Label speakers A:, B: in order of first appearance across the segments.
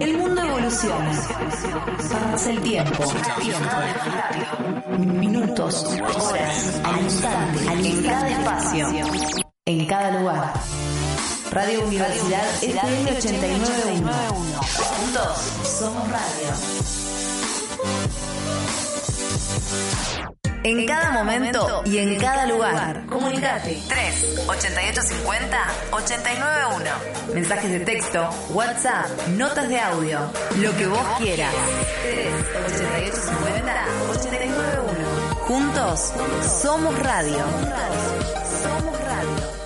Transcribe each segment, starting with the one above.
A: El mundo evoluciona. Pasa el tiempo. Minutos, horas, al instante, en cada espacio, en cada lugar. Radio Universidad FM 891. Juntos somos radio. En cada momento y en cada lugar. Comunicate. 3 8850 891. Mensajes de texto, WhatsApp, notas de audio. Lo que vos quieras. 3 8850 891. Juntos somos radio. Somos radio.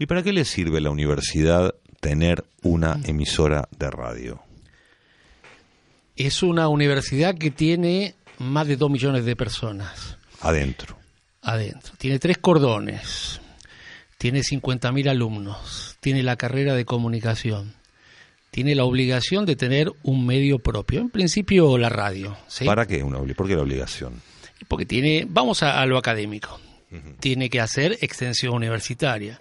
B: ¿Y para qué le sirve a la universidad tener una emisora de radio?
C: Es una universidad que tiene más de 2 millones de personas
B: Adentro.
C: adentro. Tiene tres cordones, tiene 50.000 alumnos, tiene la carrera de comunicación, tiene la obligación de tener un medio propio. En principio la radio, ¿sí?
B: ¿Para qué una ¿Por qué la obligación?
C: porque tiene, vamos a, a lo académico, tiene que hacer extensión universitaria.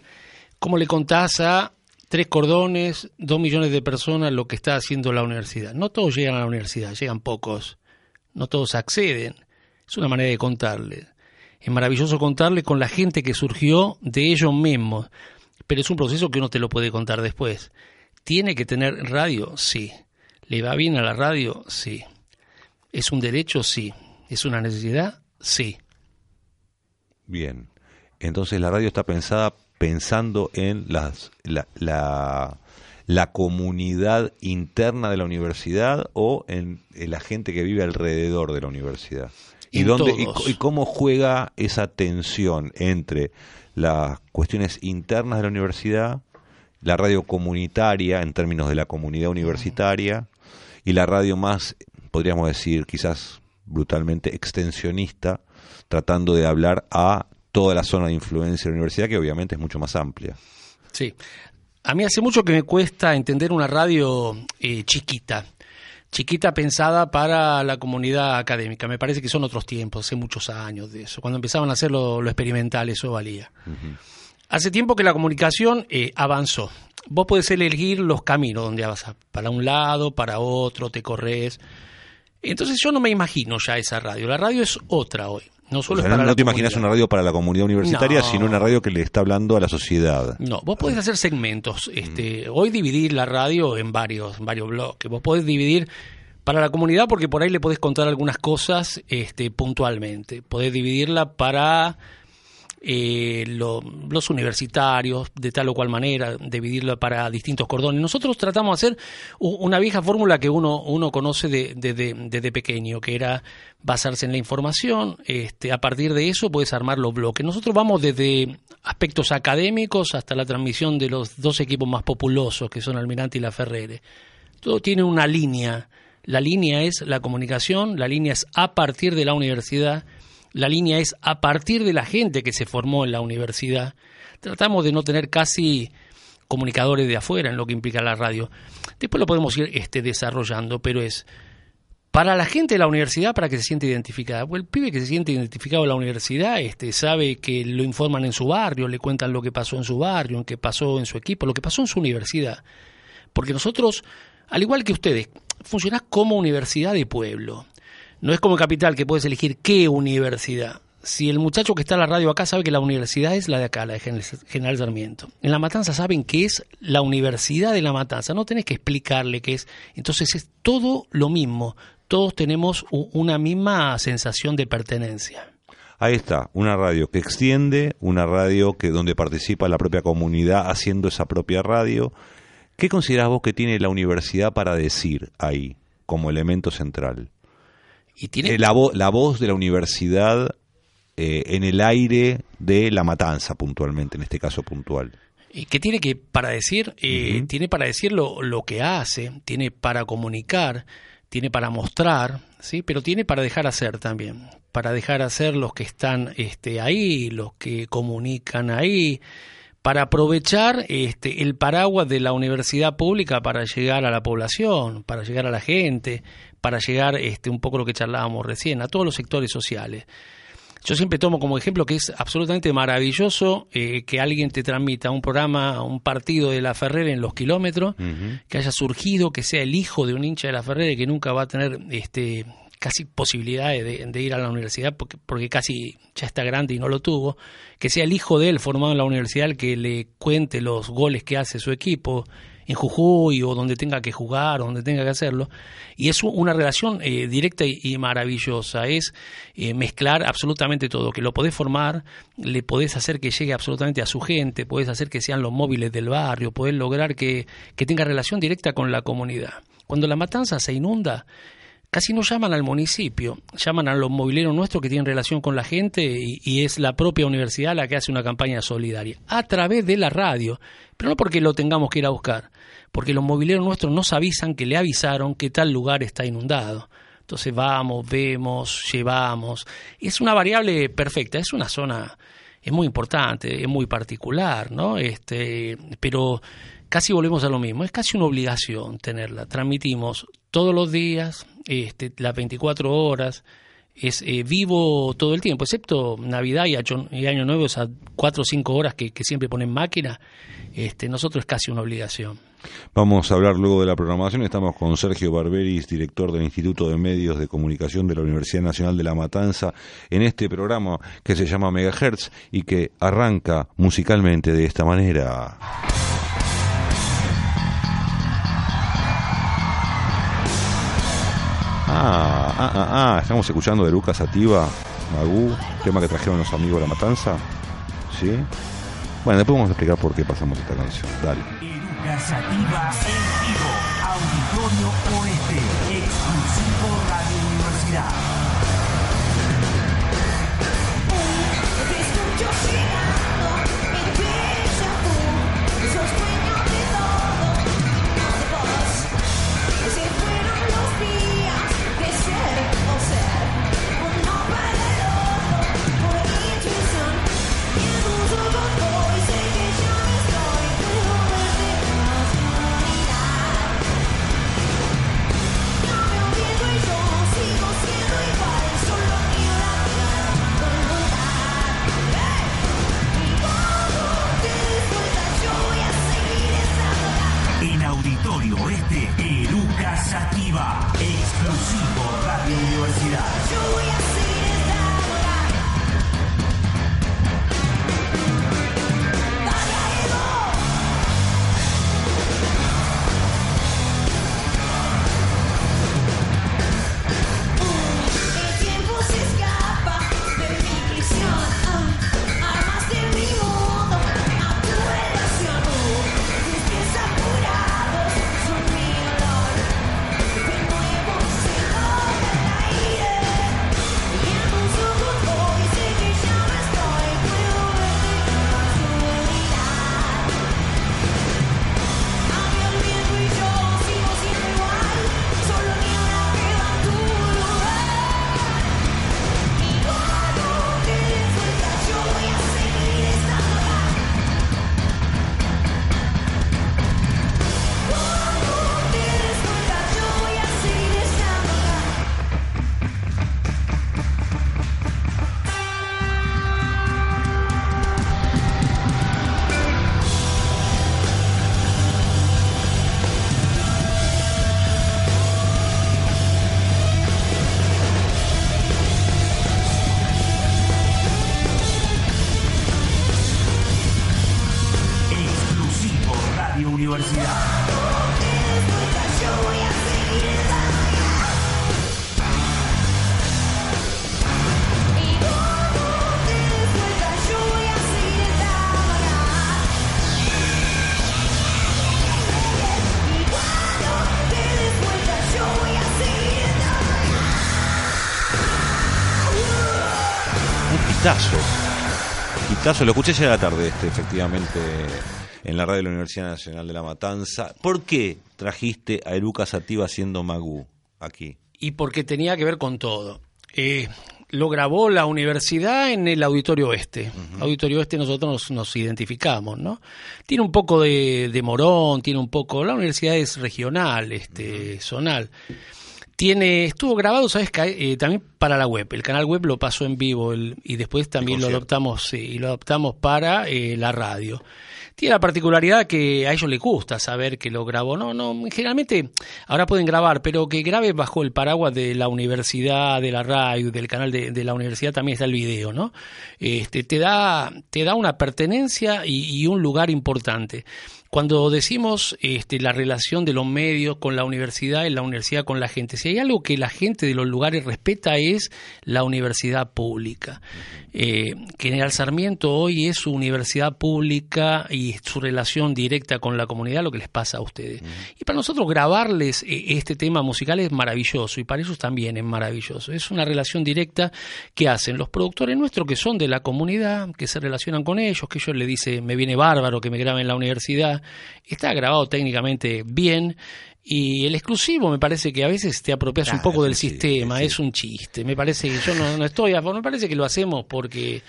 C: ¿Cómo le contás a tres cordones, dos millones de personas lo que está haciendo la universidad? No todos llegan a la universidad, llegan pocos, no todos acceden. Es una manera de contarle. Es maravilloso contarle con la gente que surgió de ellos mismos, pero es un proceso que uno te lo puede contar después. ¿Tiene que tener radio? Sí. ¿Le va bien a la radio? Sí. ¿Es un derecho? Sí. ¿Es una necesidad? Sí.
B: Bien. Entonces la radio está pensada pensando en las, la, la, la comunidad interna de la universidad o en, en la gente que vive alrededor de la universidad. ¿Y, dónde, y, y cómo juega esa tensión entre las cuestiones internas de la universidad, la radio comunitaria en términos de la comunidad universitaria y la radio más, podríamos decir, quizás brutalmente extensionista, tratando de hablar a toda la zona de influencia de la universidad, que obviamente es mucho más amplia.
C: Sí. A mí hace mucho que me cuesta entender una radio eh, chiquita. Chiquita pensada para la comunidad académica. Me parece que son otros tiempos, hace muchos años de eso. Cuando empezaban a hacer lo, lo experimental, eso valía. Hace tiempo que la comunicación eh, avanzó. Vos podés elegir los caminos donde avanzar. Para un lado, para otro, te corres. Entonces yo no me imagino ya esa radio. La radio es otra hoy. No
B: O
C: solo
B: sea,
C: es para
B: no te imaginas una radio para la comunidad universitaria,
C: No.
B: sino una radio que le está hablando a la sociedad.
C: No, vos podés hacer segmentos. Este, Hoy dividir la radio en varios, en varios bloques. Vos podés dividir para la comunidad porque por ahí le podés contar algunas cosas este, puntualmente. Podés dividirla para eh, lo- los universitarios de tal o cual manera, dividirla para distintos cordones. Nosotros tratamos de hacer una vieja fórmula que uno, uno conoce de- de- de- desde pequeño, que era basarse en la información. Este, a partir de eso puedes armar los bloques. Nosotros vamos desde aspectos académicos hasta la transmisión de los dos equipos más populosos, que son Almirante y La Ferrere. Todo tiene una línea. La línea es la comunicación, la línea es a partir de la universidad, la línea es a partir de la gente que se formó en la universidad. Tratamos de no tener casi comunicadores de afuera en lo que implica la radio. Después lo podemos ir este, desarrollando, pero es para la gente de la universidad para que se siente identificada. Pues el pibe que se siente identificado en la universidad este, sabe que lo informan en su barrio, le cuentan lo que pasó en su barrio, lo que pasó en su equipo, lo que pasó en su universidad. Porque nosotros, al igual que ustedes, funcionás como universidad de pueblo. No es como Capital que puedes elegir qué universidad. Si el muchacho que está en la radio acá sabe que la universidad es la de acá, la de Gen- General Sarmiento. En La Matanza saben que es la universidad de La Matanza. No tenés que explicarle qué es. Entonces es todo lo mismo. Todos tenemos una misma sensación de pertenencia.
B: Ahí está, una radio que extiende, una radio que donde participa la propia comunidad haciendo esa propia radio. ¿Qué considerás vos que tiene la universidad para decir ahí como elemento central?
C: Y tiene
B: Eh, la, vo- la voz de la universidad eh, en el aire de la matanza puntualmente, en este caso puntual.
C: ¿Y qué tiene que para decir? Eh. Tiene para decir lo, lo que hace, tiene para comunicar, tiene para mostrar, ¿sí? pero tiene para dejar hacer también. Para dejar hacer los que están este, ahí, los que comunican ahí, para aprovechar este, el paraguas de la universidad pública para llegar a la población, para llegar a la gente, para llegar este, un poco lo que charlábamos recién, a todos los sectores sociales. yo siempre tomo como ejemplo que es absolutamente maravilloso eh, que alguien te transmita un programa, un partido de la Ferrer en los kilómetros, que haya surgido, que sea el hijo de un hincha de la Ferrer que nunca va a tener este casi posibilidades de, ir a la universidad porque, porque casi ya está grande y no lo tuvo, que sea el hijo de él formado en la universidad el que le cuente los goles que hace su equipo, en Jujuy o donde tenga que jugar o donde tenga que hacerlo. Y es una relación eh, directa y, maravillosa. Es eh, mezclar absolutamente todo, que lo podés formar, le podés hacer que llegue absolutamente a su gente, podés hacer que sean los móviles del barrio, podés lograr que, que tenga relación directa con la comunidad. Cuando la matanza se inunda, casi no llaman al municipio, llaman a los mobileros nuestros que tienen relación con la gente y, es la propia universidad la que hace una campaña solidaria a través de la radio, pero no porque lo tengamos que ir a buscar, porque los mobileros nuestros nos avisan que le avisaron que tal lugar está inundado. Entonces vamos, vemos, llevamos. Es una variable perfecta, es una zona, es muy importante, es muy particular, ¿no? Este, pero casi volvemos a lo mismo, es casi una obligación tenerla. Transmitimos todos los días, este, las 24 horas, es eh, vivo todo el tiempo, excepto Navidad y Año, Nuevo, esas 4 o 5 horas que, siempre ponen máquina, este, nosotros es casi una obligación.
B: Vamos a hablar luego de la programación. Estamos con Sergio Barberis, director del Instituto de Medios de Comunicación de la Universidad Nacional de La Matanza, en este programa que se llama Megahertz y que arranca musicalmente de esta manera. Ah, ah, ah, ah, estamos escuchando de Lucas Ativa, Magú, tema que trajeron los amigos de La Matanza. ¿Sí? Bueno, después vamos a explicar por qué pasamos esta canción. Dale.
D: Lucas Ativa en
B: Lo escuché ayer a la tarde, este, efectivamente, en la radio de la Universidad Nacional de La Matanza. ¿Por qué trajiste a Eruca Sativa haciendo Magú aquí?
C: Y porque tenía que ver con todo. Eh, lo grabó la universidad en el Auditorio Oeste. Auditorio Oeste nosotros nos, identificamos, ¿no? Tiene un poco de, morón, tiene un poco... La universidad es regional, este, zonal Tiene, estuvo grabado, ¿sabes? Eh, también para la web. El canal web lo pasó en vivo el, y después también lo adoptamos, sí, y lo adoptamos para eh, la radio tiene la particularidad que a ellos les gusta saber que lo grabó. No, no, generalmente ahora pueden grabar, pero que grabe bajo el paraguas de la universidad, de la radio, del canal de, la universidad también está el video, ¿no? Este, te da, te da una pertenencia y un lugar importante. Cuando decimos este, la relación de los medios con la universidad y la universidad con la gente, si hay algo que la gente de los lugares respeta es la universidad pública. Eh, General Sarmiento hoy es su universidad pública y su relación directa con la comunidad, lo que les pasa a ustedes. Y para nosotros grabarles eh, este tema musical es maravilloso y para ellos también es maravilloso. Es una relación directa que hacen los productores nuestros que son de la comunidad, que se relacionan con ellos, que ellos le dicen, me viene bárbaro que me graben en la universidad está grabado técnicamente bien. Y el exclusivo me parece que a veces te apropias un poco del sistema, es un chiste. Me parece que yo no, no estoy a me parece que lo hacemos porque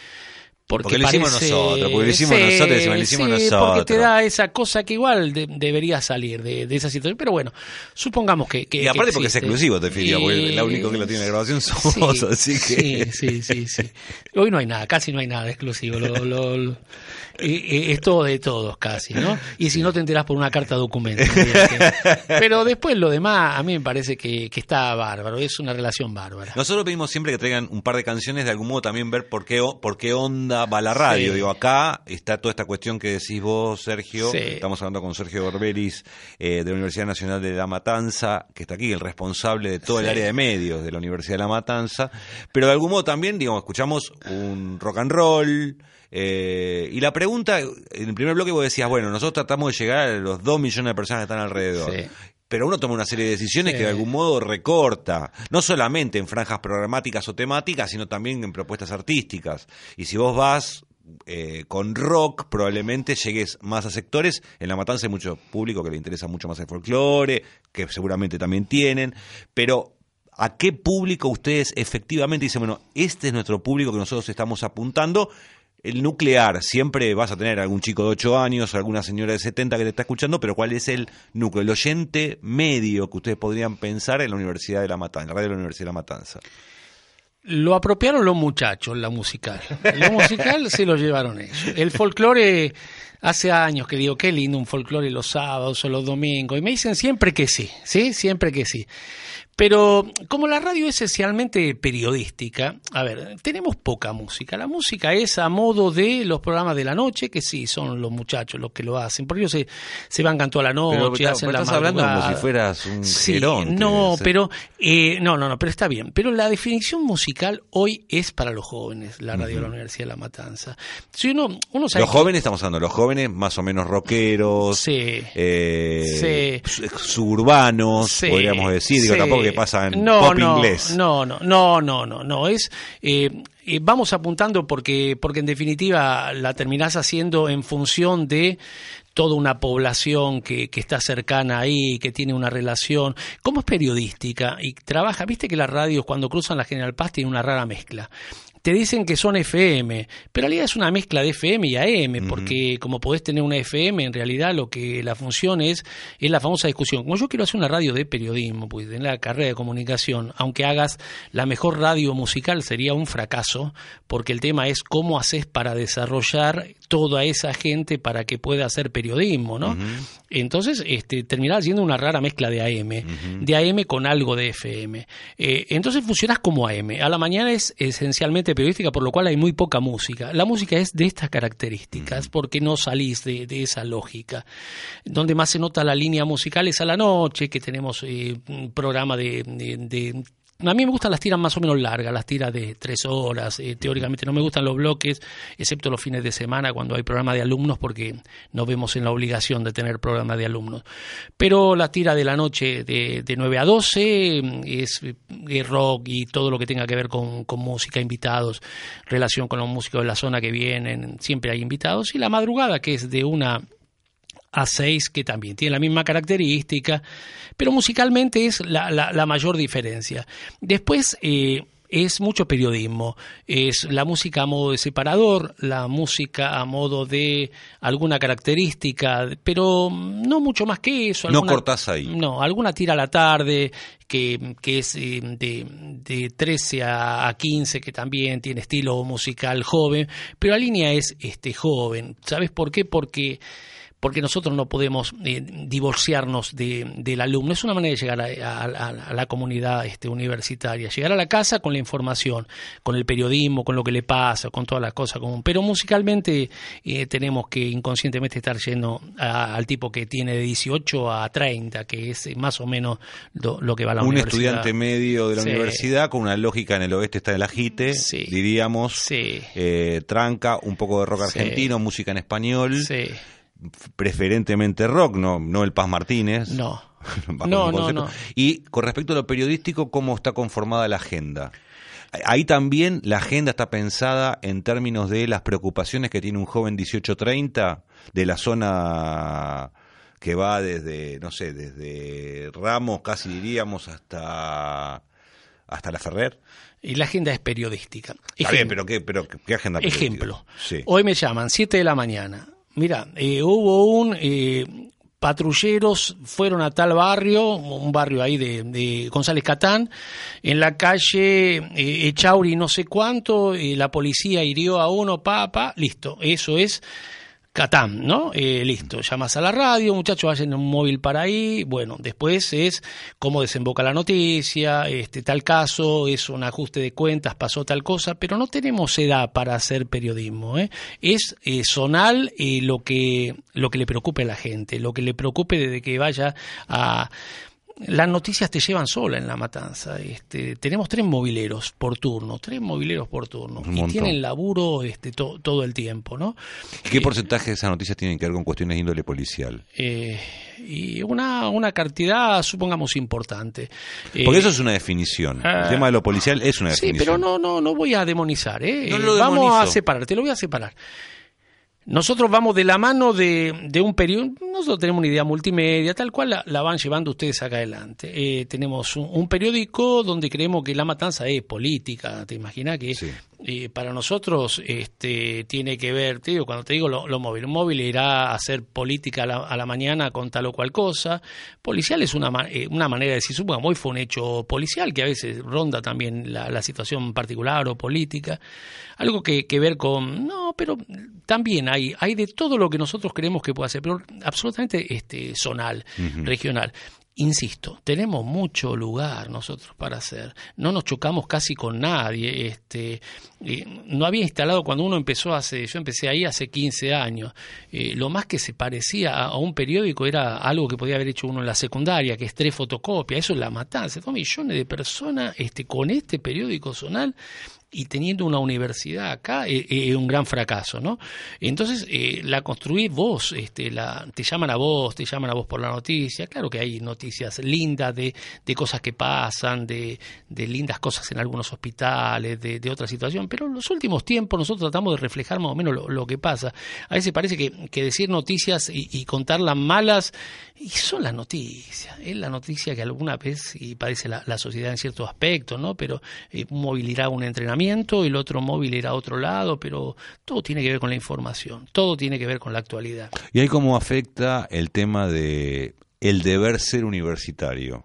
B: porque, lo hicimos nosotros, porque lo hicimos nosotros, lo hicimos nosotros.
C: Porque te da esa cosa que igual debería salir de, esa situación. Pero bueno, supongamos que.
B: y aparte porque es exclusivo, te fijo, porque el único que lo tiene grabación somos, así
C: que. Sí, sí, sí, Hoy no hay nada, casi no hay nada exclusivo. Lo, lo, es todo de todos casi, ¿no? Y si no te enterás por una carta documento. Pero después lo demás a mí me parece que, está bárbaro, es una relación bárbara.
B: Nosotros pedimos siempre que traigan un par de canciones, de algún modo también ver por qué, por qué onda va la radio. Digo, acá está toda esta cuestión que decís vos, Sergio. Estamos hablando con Sergio Gorberis eh, de la Universidad Nacional de La Matanza, que está aquí, el responsable de todo el área de medios de la Universidad de La Matanza. Pero de algún modo también, digamos, escuchamos un rock and roll. Eh, y la pregunta, en el primer bloque vos decías, bueno, nosotros tratamos de llegar a los dos millones de personas que están alrededor. Pero uno toma una serie de decisiones que de algún modo recorta, no solamente en franjas programáticas o temáticas, sino también en propuestas artísticas. Y si vos vas eh, con rock probablemente llegues más a sectores. En La Matanza hay mucho público que le interesa mucho más el folclore, que seguramente también tienen, pero ¿a qué público ustedes efectivamente dicen, bueno, este es nuestro público que nosotros estamos apuntando? El nuclear, siempre vas a tener algún chico de 8 años, o alguna señora de 70 que te está escuchando, pero ¿cuál es el núcleo, el oyente medio que ustedes podrían pensar en la Universidad de La Matanza, en la radio de la Universidad de La Matanza?
C: Lo apropiaron los muchachos, la musical. Lo musical se lo llevaron ellos. El folclore, hace años que digo, qué lindo un folclore los sábados o los domingos, y me dicen siempre que sí, ¿sí? Siempre que sí. Pero como la radio es esencialmente periodística, a ver, tenemos poca música. La música es a modo de los programas de la noche, que sí, son los muchachos los que lo hacen. Por ello se, se van toda la noche, hacen la
B: estás hablando como si fueras un
C: sí, No, pero, eh, no, no, no, pero está bien. Pero la definición musical hoy es para los jóvenes, la radio de la Universidad de La Matanza. Si uno, uno
B: los jóvenes, estamos hablando, los jóvenes más o menos rockeros,
C: sí,
B: eh, suburbanos, podríamos decir, digo, tampoco pasa en
C: no,
B: pop inglés.
C: No, no, no, no, no, no. Es, eh, eh, vamos apuntando porque, porque en definitiva la terminás haciendo en función de toda una población que, que, está cercana ahí, que tiene una relación, como es periodística y trabaja, viste que las radios cuando cruzan la General Paz tienen una rara mezcla te dicen que son FM, pero en realidad es una mezcla de FM y AM, porque como podés tener una FM, en realidad lo que la función es, es la famosa discusión. Como yo quiero hacer una radio de periodismo, pues en la carrera de comunicación, aunque hagas la mejor radio musical sería un fracaso, porque el tema es cómo haces para desarrollar toda esa gente para que pueda hacer periodismo, ¿no? Entonces, este, terminás siendo una rara mezcla de AM, de AM con algo de FM. Eh, entonces funcionas como AM. A la mañana es esencialmente periodística, por lo cual hay muy poca música. La música es de estas características, porque no salís de, esa lógica. Donde más se nota la línea musical es a la noche, que tenemos eh, un programa de, de a mí me gustan las tiras más o menos largas, las tiras de tres horas. Eh, teóricamente no me gustan los bloques, excepto los fines de semana cuando hay programa de alumnos, porque nos vemos en la obligación de tener programa de alumnos. Pero la tira de la noche de, de 9 a 12 mm, es, rock y todo lo que tenga que ver con música, invitados, relación con los músicos de la zona que vienen, siempre hay invitados. Y la madrugada, que es de una a 6 que también tiene la misma característica, pero musicalmente es la, la, mayor diferencia. Después, eh, es mucho periodismo. Es la música a modo de separador, la música a modo de alguna característica, pero no mucho más que eso.
B: No cortás ahí.
C: No, alguna tira a la tarde, que, que es eh, de, de 13 a 15, que también tiene estilo musical joven, pero la línea es este joven. ¿Sabes por qué? Porque porque nosotros no podemos eh, divorciarnos de, del alumno. Es una manera de llegar a, a, la comunidad este, universitaria, llegar a la casa con la información, con el periodismo, con lo que le pasa, con todas las cosas común. Pero musicalmente eh, tenemos que inconscientemente estar yendo al tipo que tiene de 18 a 30, que es más o menos lo, que va a la
B: Un
C: universidad.
B: estudiante medio de la
C: Sí.
B: universidad con una lógica en el oeste está el ajite,
C: Sí.
B: diríamos,
C: Sí.
B: eh, tranca, un poco de rock argentino, música en español,
C: Sí.
B: Preferentemente rock, no, no el Paz Martínez.
C: No. No, no.
B: Y con respecto a lo periodístico, ¿cómo está conformada la agenda? Ahí también la agenda está pensada en términos de las preocupaciones que tiene un joven 18-30 de la zona que va desde, no sé, desde Ramos, casi diríamos, hasta, hasta la Ferrer.
C: Y la agenda es periodística.
B: Está bien, pero ¿qué, pero qué agenda periodística?
C: Ejemplo,
B: Sí.
C: hoy me llaman, 7 de la mañana. Mira, eh, hubo un... eh, patrulleros fueron a tal barrio, un barrio ahí de, de González Catán, en la calle eh, Echauri no sé cuánto, eh, la policía hirió a uno, pa, pa, listo, eso es Catán, ¿no? Eh, listo, llamas a la radio, muchachos, vayan un móvil para ahí. Bueno, después es cómo desemboca la noticia, este tal caso, es un ajuste de cuentas, pasó tal cosa, pero no tenemos edad para hacer periodismo. ¿eh? Es eh, zonal eh, lo que lo que le preocupe a la gente, lo que le preocupe desde que vaya a las noticias te llevan sola en la matanza. Este, tenemos tres mobileros por turno, tres mobileros por turno.
B: Un
C: y
B: montón.
C: tienen laburo este, to- todo el tiempo, ¿no?
B: ¿Qué porcentaje de esas noticias tienen que ver con cuestiones de índole policial?
C: Eh, y una, una cantidad, supongamos, importante. Eh,
B: Porque eso es una definición. El
C: ah,
B: tema de lo policial es una
C: Sí,
B: definición.
C: pero no, no, no voy a demonizar, ¿eh?
B: No lo
C: Eh, Vamos a separar, te lo voy a separar. Nosotros vamos de la mano de, de un periodo, nosotros tenemos una idea multimedia, tal cual la, van llevando ustedes acá adelante. Eh, tenemos un, un periódico donde creemos que la matanza es política, ¿te imaginas que
B: Sí.
C: Eh, para nosotros este, tiene que ver, te digo, cuando te digo lo, lo móvil, un móvil irá a hacer política a la, a la mañana con tal o cual cosa, policial es una, eh, una manera de decir, supongamos, hoy fue un hecho policial que a veces ronda también la, la situación particular o política, algo que, que ver con, no, pero también hay, hay de todo lo que nosotros creemos que puede hacer, pero absolutamente este, zonal, regional. Insisto, tenemos mucho lugar nosotros para hacer. No nos chocamos casi con nadie. Este, eh, no había instalado cuando uno empezó hace, yo empecé ahí hace 15 años. Eh, lo más que se parecía a, a un periódico era algo que podía haber hecho uno en la secundaria, que es tres fotocopias. Eso es la matanza. Dos millones de personas este, con este periódico zonal y teniendo una universidad acá eh, eh, es un gran fracaso, ¿no? Entonces eh, la construís vos, este, la, te llaman a vos, te llaman a vos por la noticia, claro que hay noticias lindas de, de cosas que pasan, de, de lindas cosas en algunos hospitales, de, de otra situación, pero en los últimos tiempos nosotros tratamos de reflejar más o menos lo, que pasa. A veces parece que, que decir noticias y, y contar las malas, y son las noticias, es la noticia que alguna vez y padece la, la sociedad en cierto aspecto, ¿no? Pero eh, un móvil irá a un entrenamiento, el otro móvil irá a otro lado, pero todo tiene que ver con la información, todo tiene que ver con la actualidad.
B: ¿Y ahí cómo afecta el tema de el deber ser universitario?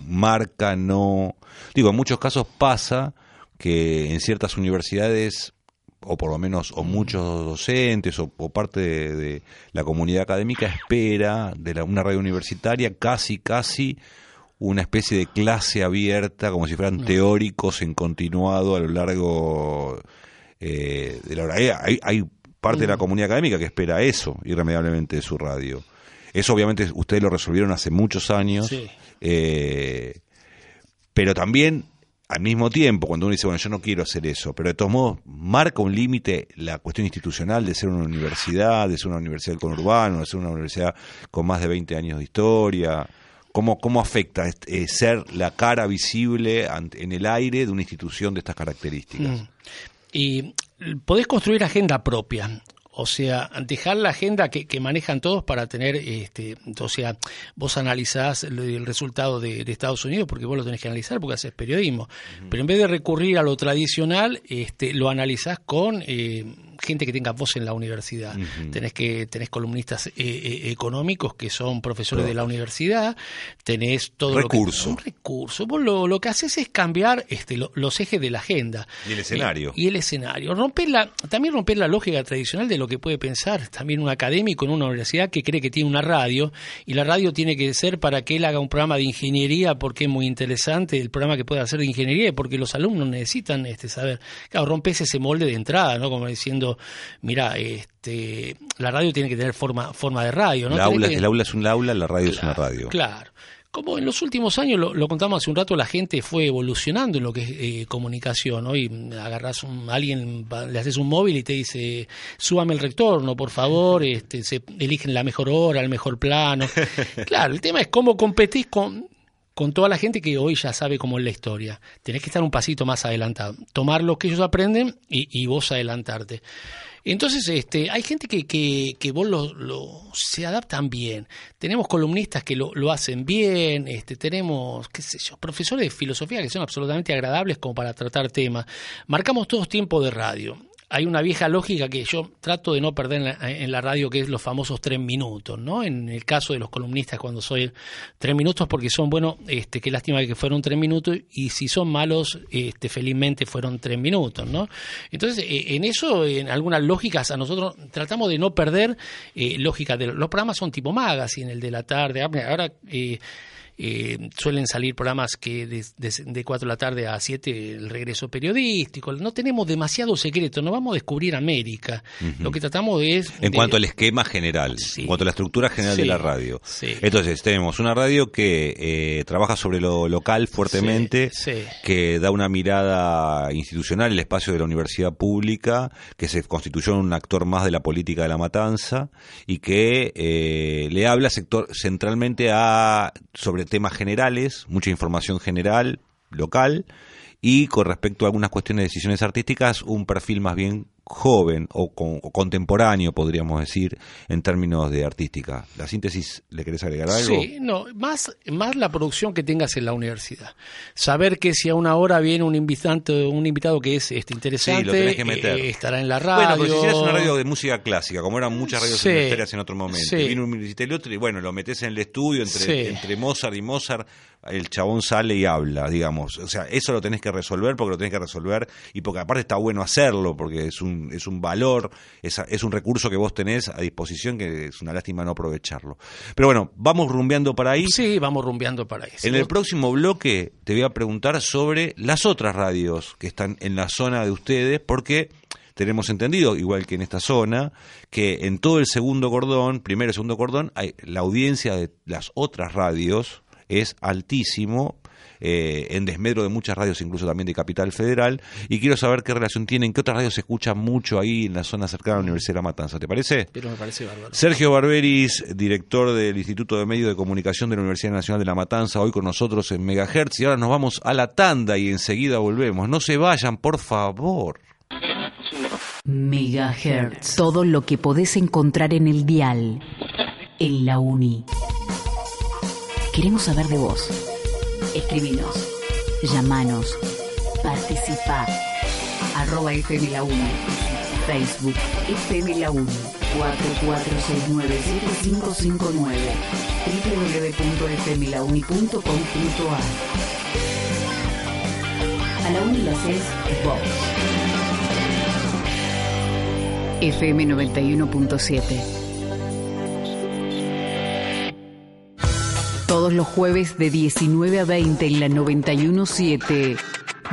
B: Marca, no. Digo, en muchos casos pasa que en ciertas universidades, o por lo menos, o muchos docentes, o, o parte de, de la comunidad académica espera de la- una radio universitaria casi, casi una especie de clase abierta, como si fueran teóricos en continuado a lo largo eh, de la hora. Hay, hay- parte de la comunidad académica que espera eso irremediablemente de su radio. Eso obviamente ustedes lo resolvieron hace muchos años,
C: Sí.
B: eh, pero también al mismo tiempo, cuando uno dice, bueno, yo no quiero hacer eso, pero de todos modos marca un límite la cuestión institucional de ser una universidad, de ser una universidad del conurbano, de ser una universidad con más de 20 años de historia. ¿Cómo, cómo afecta ser la cara visible en el aire de una institución de estas características?
C: Mm. Y podés construir agenda propia. O sea, dejar la agenda que, que manejan todos para tener, este, o sea, vos analizás el, el resultado de, de Estados Unidos porque vos lo tenés que analizar porque haces periodismo. Pero en vez de recurrir a lo tradicional, este, lo analizás con eh, gente que tenga voz en la universidad. Tenés que tenés columnistas eh, eh, económicos que son profesores de la universidad, tenés todo
B: Recurso.
C: Lo que, un recurso. Vos lo, lo que haces es cambiar este, lo- los ejes de la agenda.
B: Y el escenario.
C: Eh, y el escenario. Romper la, también romper la lógica tradicional de lo que puede pensar también un académico en una universidad que cree que tiene una radio y la radio tiene que ser para que él haga un programa de ingeniería porque es muy interesante el programa que puede hacer de ingeniería y porque los alumnos necesitan este saber. Claro, rompes ese molde de entrada, ¿no? Como diciendo, mira, este, la radio tiene que tener forma, forma de radio, ¿no?
B: el, aula,
C: que-
B: el aula es un aula, la radio es una radio.
C: Claro. Como en los últimos años, lo, lo contamos hace un rato, la gente fue evolucionando en lo que es eh, comunicación. Hoy agarras un, a alguien, le haces un móvil y te dice, súbame el retorno, por favor, este, se eligen la mejor hora, el mejor plano. claro, el tema es cómo competís con, con toda la gente que hoy ya sabe cómo es la historia. Tenés que estar un pasito más adelantado. Tomar lo que ellos aprenden y, y vos adelantarte. Entonces, este, hay gente que, que, que vos lo, lo- se adaptan bien. Tenemos columnistas que lo, lo hacen bien, este, tenemos, qué sé yo, profesores de filosofía que son absolutamente agradables como para tratar temas. Marcamos todos tiempo de radio. Hay una vieja lógica que yo trato de no perder en la, en la radio, que es los famosos tres minutos, ¿no? En el caso de los columnistas, cuando soy tres minutos, porque son, bueno, este, qué lástima que fueron tres minutos, y si son malos, este, felizmente fueron tres minutos, ¿no? Entonces, eh, en eso, en algunas lógicas, a nosotros tratamos de no perder eh, lógica de los programas son tipo magazine, el de la tarde, ah, ahora eh, eh, suelen salir programas que de, de, de 4 de la tarde a 7 el regreso periodístico. No tenemos demasiado secreto, no vamos a descubrir América. Lo que tratamos es...
B: En
C: de-
B: cuanto al esquema general,
C: Sí.
B: en cuanto a la estructura general
C: Sí,
B: de la radio.
C: sí.
B: Entonces, tenemos una radio que eh, trabaja sobre lo local fuertemente, que da una mirada institucional al espacio de la universidad pública, que se constituyó en un actor más de la política de la matanza y que eh, le habla sector, centralmente a sobre temas generales, mucha información general, local, y con respecto a algunas cuestiones de decisiones artísticas, un perfil más bien joven o, con- o contemporáneo, podríamos decir, en términos de artística. ¿La síntesis le querés agregar algo?
C: Sí, no, más, más la producción que tengas en la universidad. Saber que si a una hora viene un invitado, un invitado que es este, interesante,
B: Sí, lo tenés que meter.
C: eh, estará en la radio.
B: Bueno, pero si hicieras una radio de música clásica, como eran muchas radios
C: Sí.
B: universitarias en otro momento,
C: Sí.
B: y vino un el otro, y bueno, lo metes en el estudio entre, entre Mozart y Mozart, el chabón sale y habla, digamos. O sea, eso lo tenés que resolver porque lo tenés que resolver y porque aparte está bueno hacerlo, porque es un, es un valor, es, es un recurso que vos tenés a disposición que es una lástima no aprovecharlo. Pero bueno, vamos rumbeando para ahí.
C: Sí, vamos rumbeando para eso.
B: En el próximo bloque te voy a preguntar sobre las otras radios que están en la zona de ustedes, porque tenemos entendido, igual que en esta zona, que en todo el segundo cordón, primero y segundo cordón, hay, la audiencia de las otras radios es altísimo, eh, en desmedro de muchas radios, incluso también de Capital Federal, y quiero saber qué relación tienen, qué otras radios se escuchan mucho ahí en la zona cercana a la Universidad de La Matanza, ¿te parece?
C: Pero me parece bárbaro.
B: Sergio Barberis, director del Instituto de Medios de Comunicación de la Universidad Nacional de La Matanza, hoy con nosotros en Megahertz. Y ahora nos vamos a la tanda y enseguida volvemos. No se vayan, por favor.
E: Megahertz. Todo lo que podés encontrar en el dial. En la uni. Queremos saber de vos. Escribinos. Llamanos. Participa. Arroba FM La Uni. Facebook. FM La Uni. 4469-7559. www.fmlauni.com.ar A la Uni la haces vos. FM 91.7. Todos los jueves de 19 a 20 en la 917.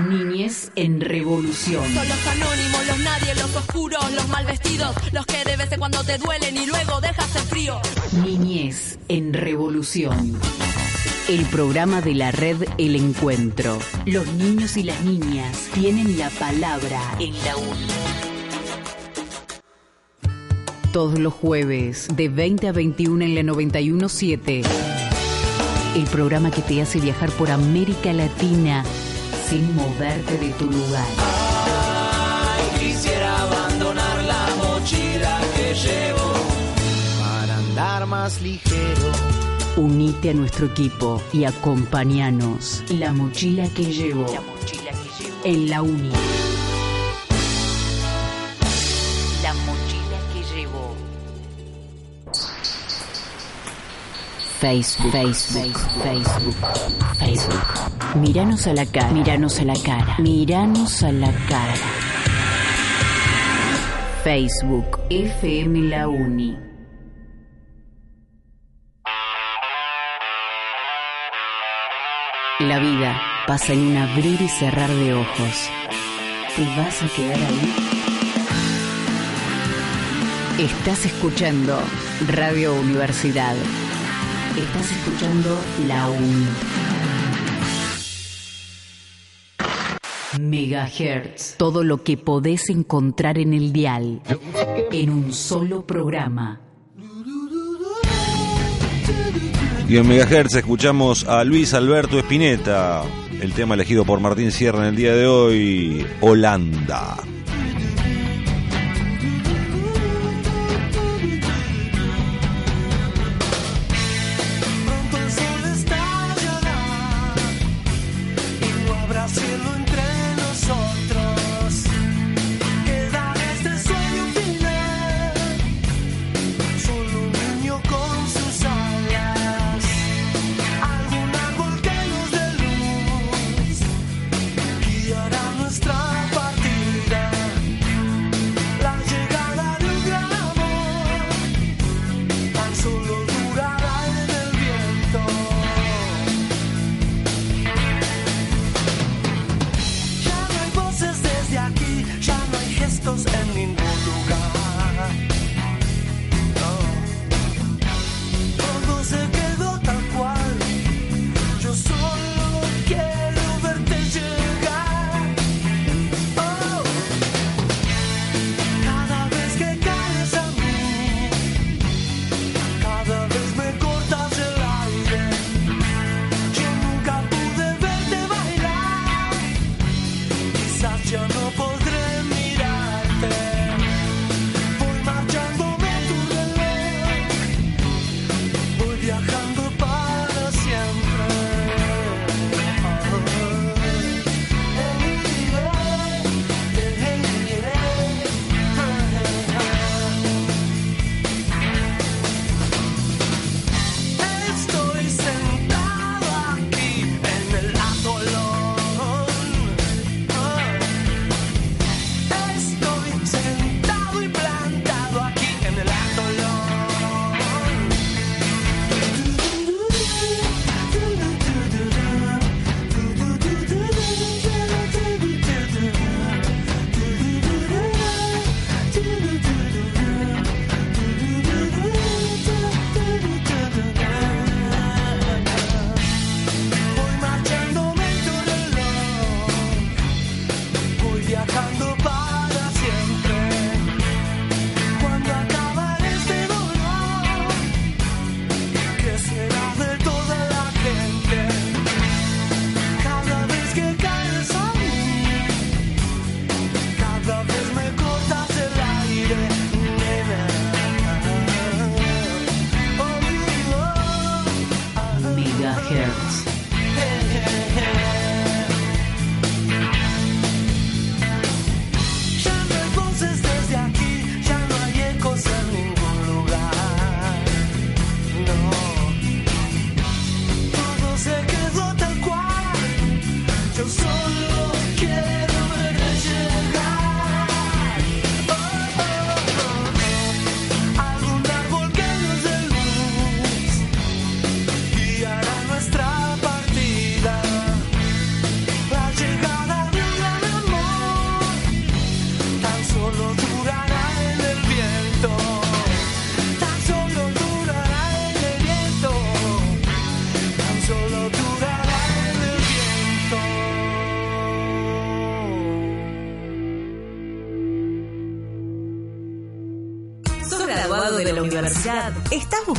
E: Niñez en Revolución.
F: Son los anónimos, los nadie, los oscuros, los mal vestidos, los que de vez en cuando te duelen y luego dejas el frío.
E: Niñez en Revolución. El programa de la red El Encuentro. Los niños y las niñas tienen la palabra en la uni. Todos los jueves de 20 a 21 en la 917. El programa que te hace viajar por América Latina sin moverte de tu lugar.
G: Quisiera abandonar la mochila que
H: llevo para andar más ligero.
E: Unite a nuestro equipo y acompáñanos. La mochila que llevo. La mochila que llevo. En la uni. Facebook, Facebook, Facebook, Facebook. Miranos a la cara, miranos a la cara, miranos a la cara. Facebook, FM La Uni. La vida pasa en un abrir y cerrar de ojos. ¿Te vas a quedar ahí? Estás escuchando Radio Universidad. Estás escuchando La Uni. Megahertz. Todo lo que podés encontrar en el dial. En un solo programa.
G: Y en Megahertz escuchamos a Luis Alberto Espineta, el tema elegido por Martín Sierra en el día de hoy, Holanda.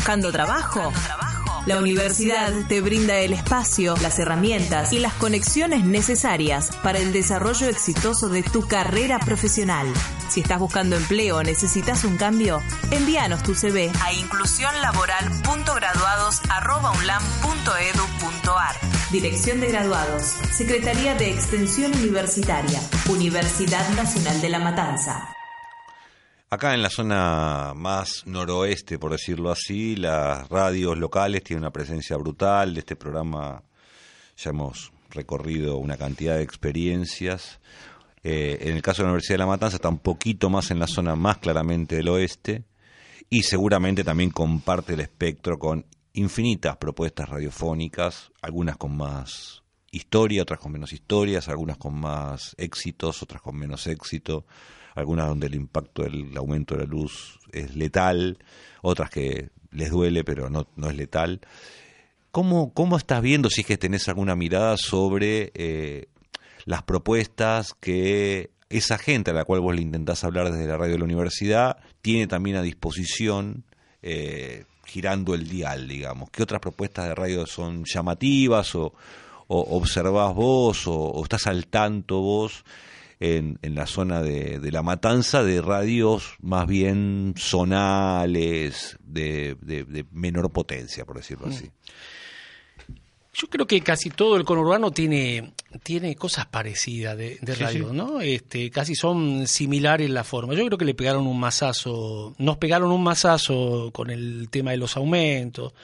A: Buscando trabajo?
I: La universidad te brinda el espacio, las herramientas y las conexiones necesarias para el desarrollo exitoso de tu carrera profesional. Si estás buscando empleo o necesitas un cambio, envíanos tu CV a inclusionlaboral.graduados.unlam.edu.ar. Dirección de Graduados, Secretaría de Extensión Universitaria, Universidad Nacional de La Matanza.
B: Acá en la zona más noroeste, por decirlo así, las radios locales tienen una presencia brutal. De este programa ya hemos recorrido una cantidad de experiencias. Eh, en el caso de la Universidad de La Matanza está un poquito más en la zona más claramente del oeste y seguramente también comparte el espectro con infinitas propuestas radiofónicas, algunas con más historia, otras con menos historias, algunas con más éxitos, otras con menos éxito, algunas donde el impacto del aumento de la luz es letal, otras que les duele pero no, no es letal. ¿Cómo, ¿Cómo estás viendo, si es que tenés alguna mirada sobre eh, las propuestas que esa gente a la cual vos le intentás hablar desde la radio de la universidad tiene también a disposición eh, girando el dial, digamos? ¿Qué otras propuestas de radio son llamativas o, o observás vos o, o estás al tanto vos en, en la zona de, de, la matanza de radios más bien zonales, de, de, de menor potencia, por decirlo así.
C: Yo creo que casi todo el conurbano tiene, tiene cosas parecidas de, de
B: Sí,
C: radio,
B: sí.
C: ¿no? Este, casi son similares la forma. Yo creo que le pegaron un mazazo, nos pegaron un mazazo con el tema de los aumentos,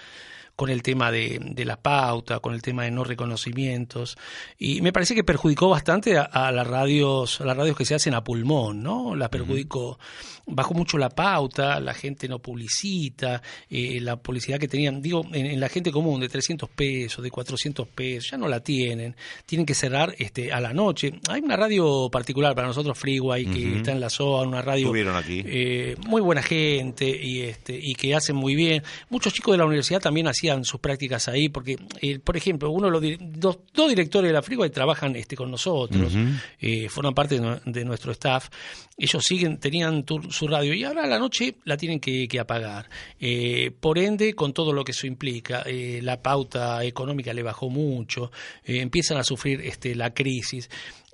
C: con el tema de, de la pauta, con el tema de no reconocimientos. Y me parece que perjudicó bastante a, a las radios, a las radios que se hacen a pulmón, ¿no? La perjudicó, bajó mucho la pauta, la gente no publicita, eh, la publicidad que tenían, digo, en, en la gente común de 300 pesos, de 400 pesos, ya no la tienen, tienen que cerrar este a la noche. Hay una radio particular para nosotros, Freeway, que está en la zona, una radio
B: Estuvieron aquí.
C: eh, muy buena gente y este y que hacen muy bien. Muchos chicos de la universidad también hacían sus prácticas ahí, porque, eh, por ejemplo, uno de los dos, dos directores de la Freeway trabajan este con nosotros, eh, forman parte de, nu- de nuestro staff. Ellos siguen, tenían tu- su radio y ahora a la noche la tienen que, que apagar. Eh, por ende, con todo lo que eso implica, eh, la pauta económica le bajó mucho, empiezan a sufrir este, la crisis.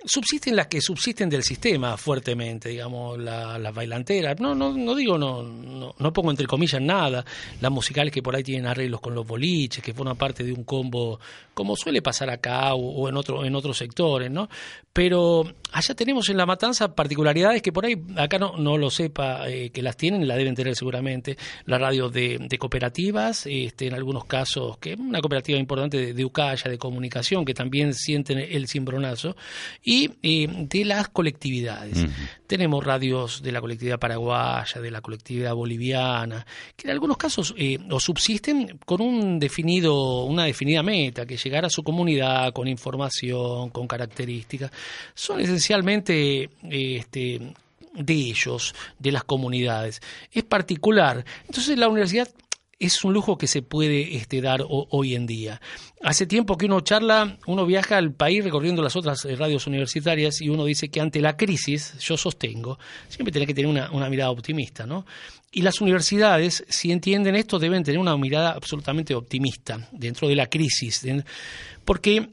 C: Subsisten las que subsisten del sistema fuertemente, digamos, la- las bailanteras. No, no, no digo, no, no, pongo entre comillas nada. Las musicales que por ahí tienen arreglos con los boliches, que forman parte de un combo, como suele pasar acá o, en, otro, en otros sectores, ¿no? Pero allá tenemos en La Matanza particularidades que por ahí acá no, no lo sepa, eh, que las tienen, la deben tener seguramente. La radio de, de cooperativas, este, en algunos casos, que es una cooperativa importante de, de Ucaya, de comunicación, que también sienten el cimbronazo, eh, de las colectividades. Tenemos radios de la colectividad paraguaya, de la colectividad boliviana, que en algunos casos eh, o subsisten con un definido, una definida meta, que llegar a su comunidad con información, con características. Son esencialmente este, de ellos, de las comunidades. Es particular. Entonces la universidad es un lujo que se puede este, dar ho- hoy en día. Hace tiempo que uno charla, uno viaja al país recorriendo las otras eh, radios universitarias y uno dice que ante la crisis, yo sostengo, siempre tenés que tener una, una mirada optimista, ¿no? Y las universidades, si entienden esto, deben tener una mirada absolutamente optimista dentro de la crisis, porque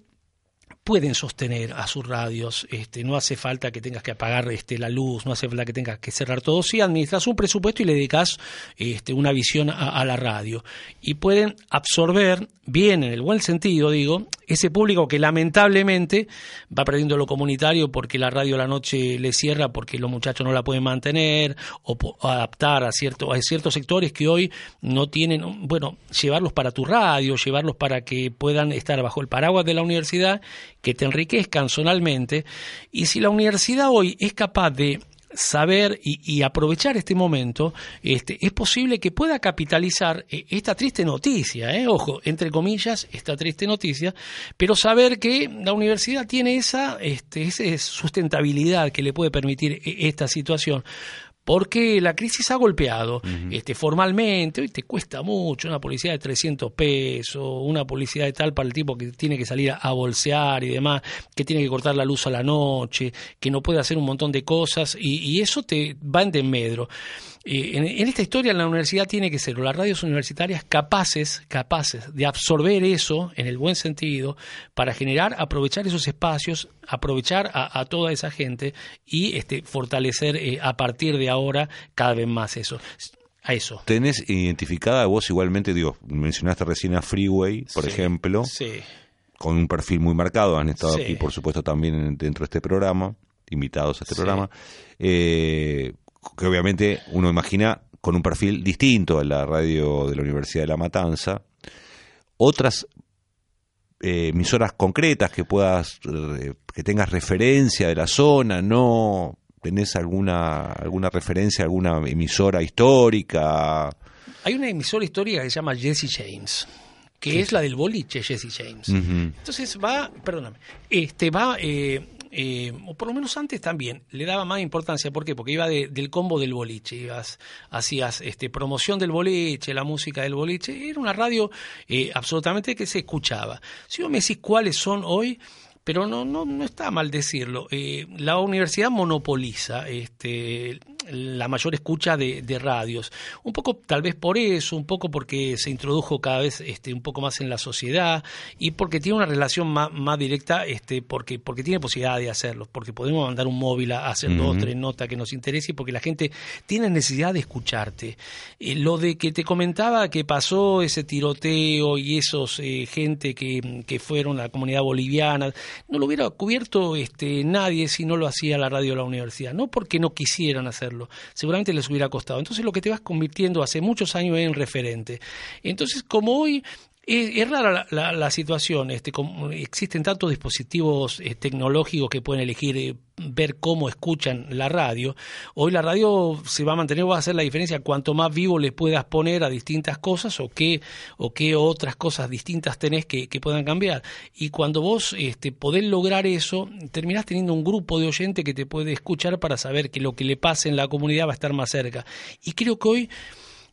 C: pueden sostener a sus radios, este, no hace falta que tengas que apagar este, la luz, no hace falta que tengas que cerrar todo, si administras un presupuesto y le dedicas este, una visión a, a la radio. Y pueden absorber bien, en el buen sentido, digo, ese público que lamentablemente va perdiendo lo comunitario porque la radio a la noche le cierra porque los muchachos no la pueden mantener o, adaptar a, cierto, a ciertos sectores que hoy no tienen, bueno, llevarlos para tu radio, llevarlos para que puedan estar bajo el paraguas de la universidad, que te enriquezcan zonalmente. Y si la universidad hoy es capaz de saber y, y aprovechar este momento, este, es posible que pueda capitalizar eh, esta triste noticia, eh, ojo, entre comillas, esta triste noticia, pero saber que la universidad tiene esa, este, esa sustentabilidad que le puede permitir eh, esta situación. Porque la crisis ha golpeado este, formalmente, hoy te cuesta mucho una publicidad de 300 pesos, una publicidad de tal para el tipo que tiene que salir a, a bolsear y demás, que tiene que cortar la luz a la noche, que no puede hacer un montón de cosas y, y eso te va en desmedro. Eh, en, en esta historia la universidad tiene que ser, o las radios universitarias, capaces, capaces de absorber eso en el buen sentido para generar, aprovechar esos espacios, aprovechar a, a toda esa gente y este, fortalecer eh, a partir de ahora cada vez más eso. A eso.
B: ¿Tenés identificada vos igualmente, digo, mencionaste recién a Freeway, por
C: Sí,
B: ejemplo,
C: Sí.
B: con un perfil muy marcado, han estado
C: Sí.
B: aquí, por supuesto, también en- dentro de este programa, invitados a este programa, eh, que obviamente uno imagina con un perfil distinto a la radio de la Universidad de La Matanza. Otras eh, emisoras concretas que puedas, eh, que tengas referencia de la zona, ¿no? ¿Tenés alguna, alguna referencia, alguna emisora histórica?
C: Hay una emisora histórica que se llama Jesse James, que es la del boliche Jesse James. Entonces va, perdóname, este va, eh, eh, o por lo menos antes también, le daba más importancia. ¿Por qué? Porque iba de- del combo del boliche, ibas, hacías este, promoción del boliche, la música del boliche. Era una radio eh, absolutamente que se escuchaba. Si vos me decís cuáles son hoy, pero no, no, no está mal decirlo. Eh, la universidad monopoliza este, la mayor escucha de, de radios. Un poco tal vez por eso, un poco porque se introdujo cada vez este, un poco más en la sociedad y porque tiene una relación más, más directa, este, porque, porque tiene posibilidad de hacerlo, porque podemos mandar un móvil a hacer dos,
B: Ujú.
C: tres notas que nos interese y porque la gente tiene necesidad de escucharte. Eh, lo de que te comentaba que pasó ese tiroteo y esos eh, gente que, que fueron a la comunidad boliviana, no lo hubiera cubierto este, nadie si no lo hacía la radio de la universidad. No porque no quisieran hacerlo, seguramente les hubiera costado. Entonces lo que te vas convirtiendo hace muchos años en referente. Entonces como hoy es, rara la, situación. Este, como existen tantos dispositivos eh, tecnológicos que pueden elegir eh, ver cómo escuchan la radio. Hoy la radio se va a mantener, va a hacer la diferencia cuanto más vivo le puedas poner a distintas cosas o qué, o qué otras cosas distintas tenés que, que puedan cambiar. Y cuando vos este, podés lograr eso, terminás teniendo un grupo de oyentes que te puede escuchar para saber que lo que le pase en la comunidad va a estar más cerca. Y creo que hoy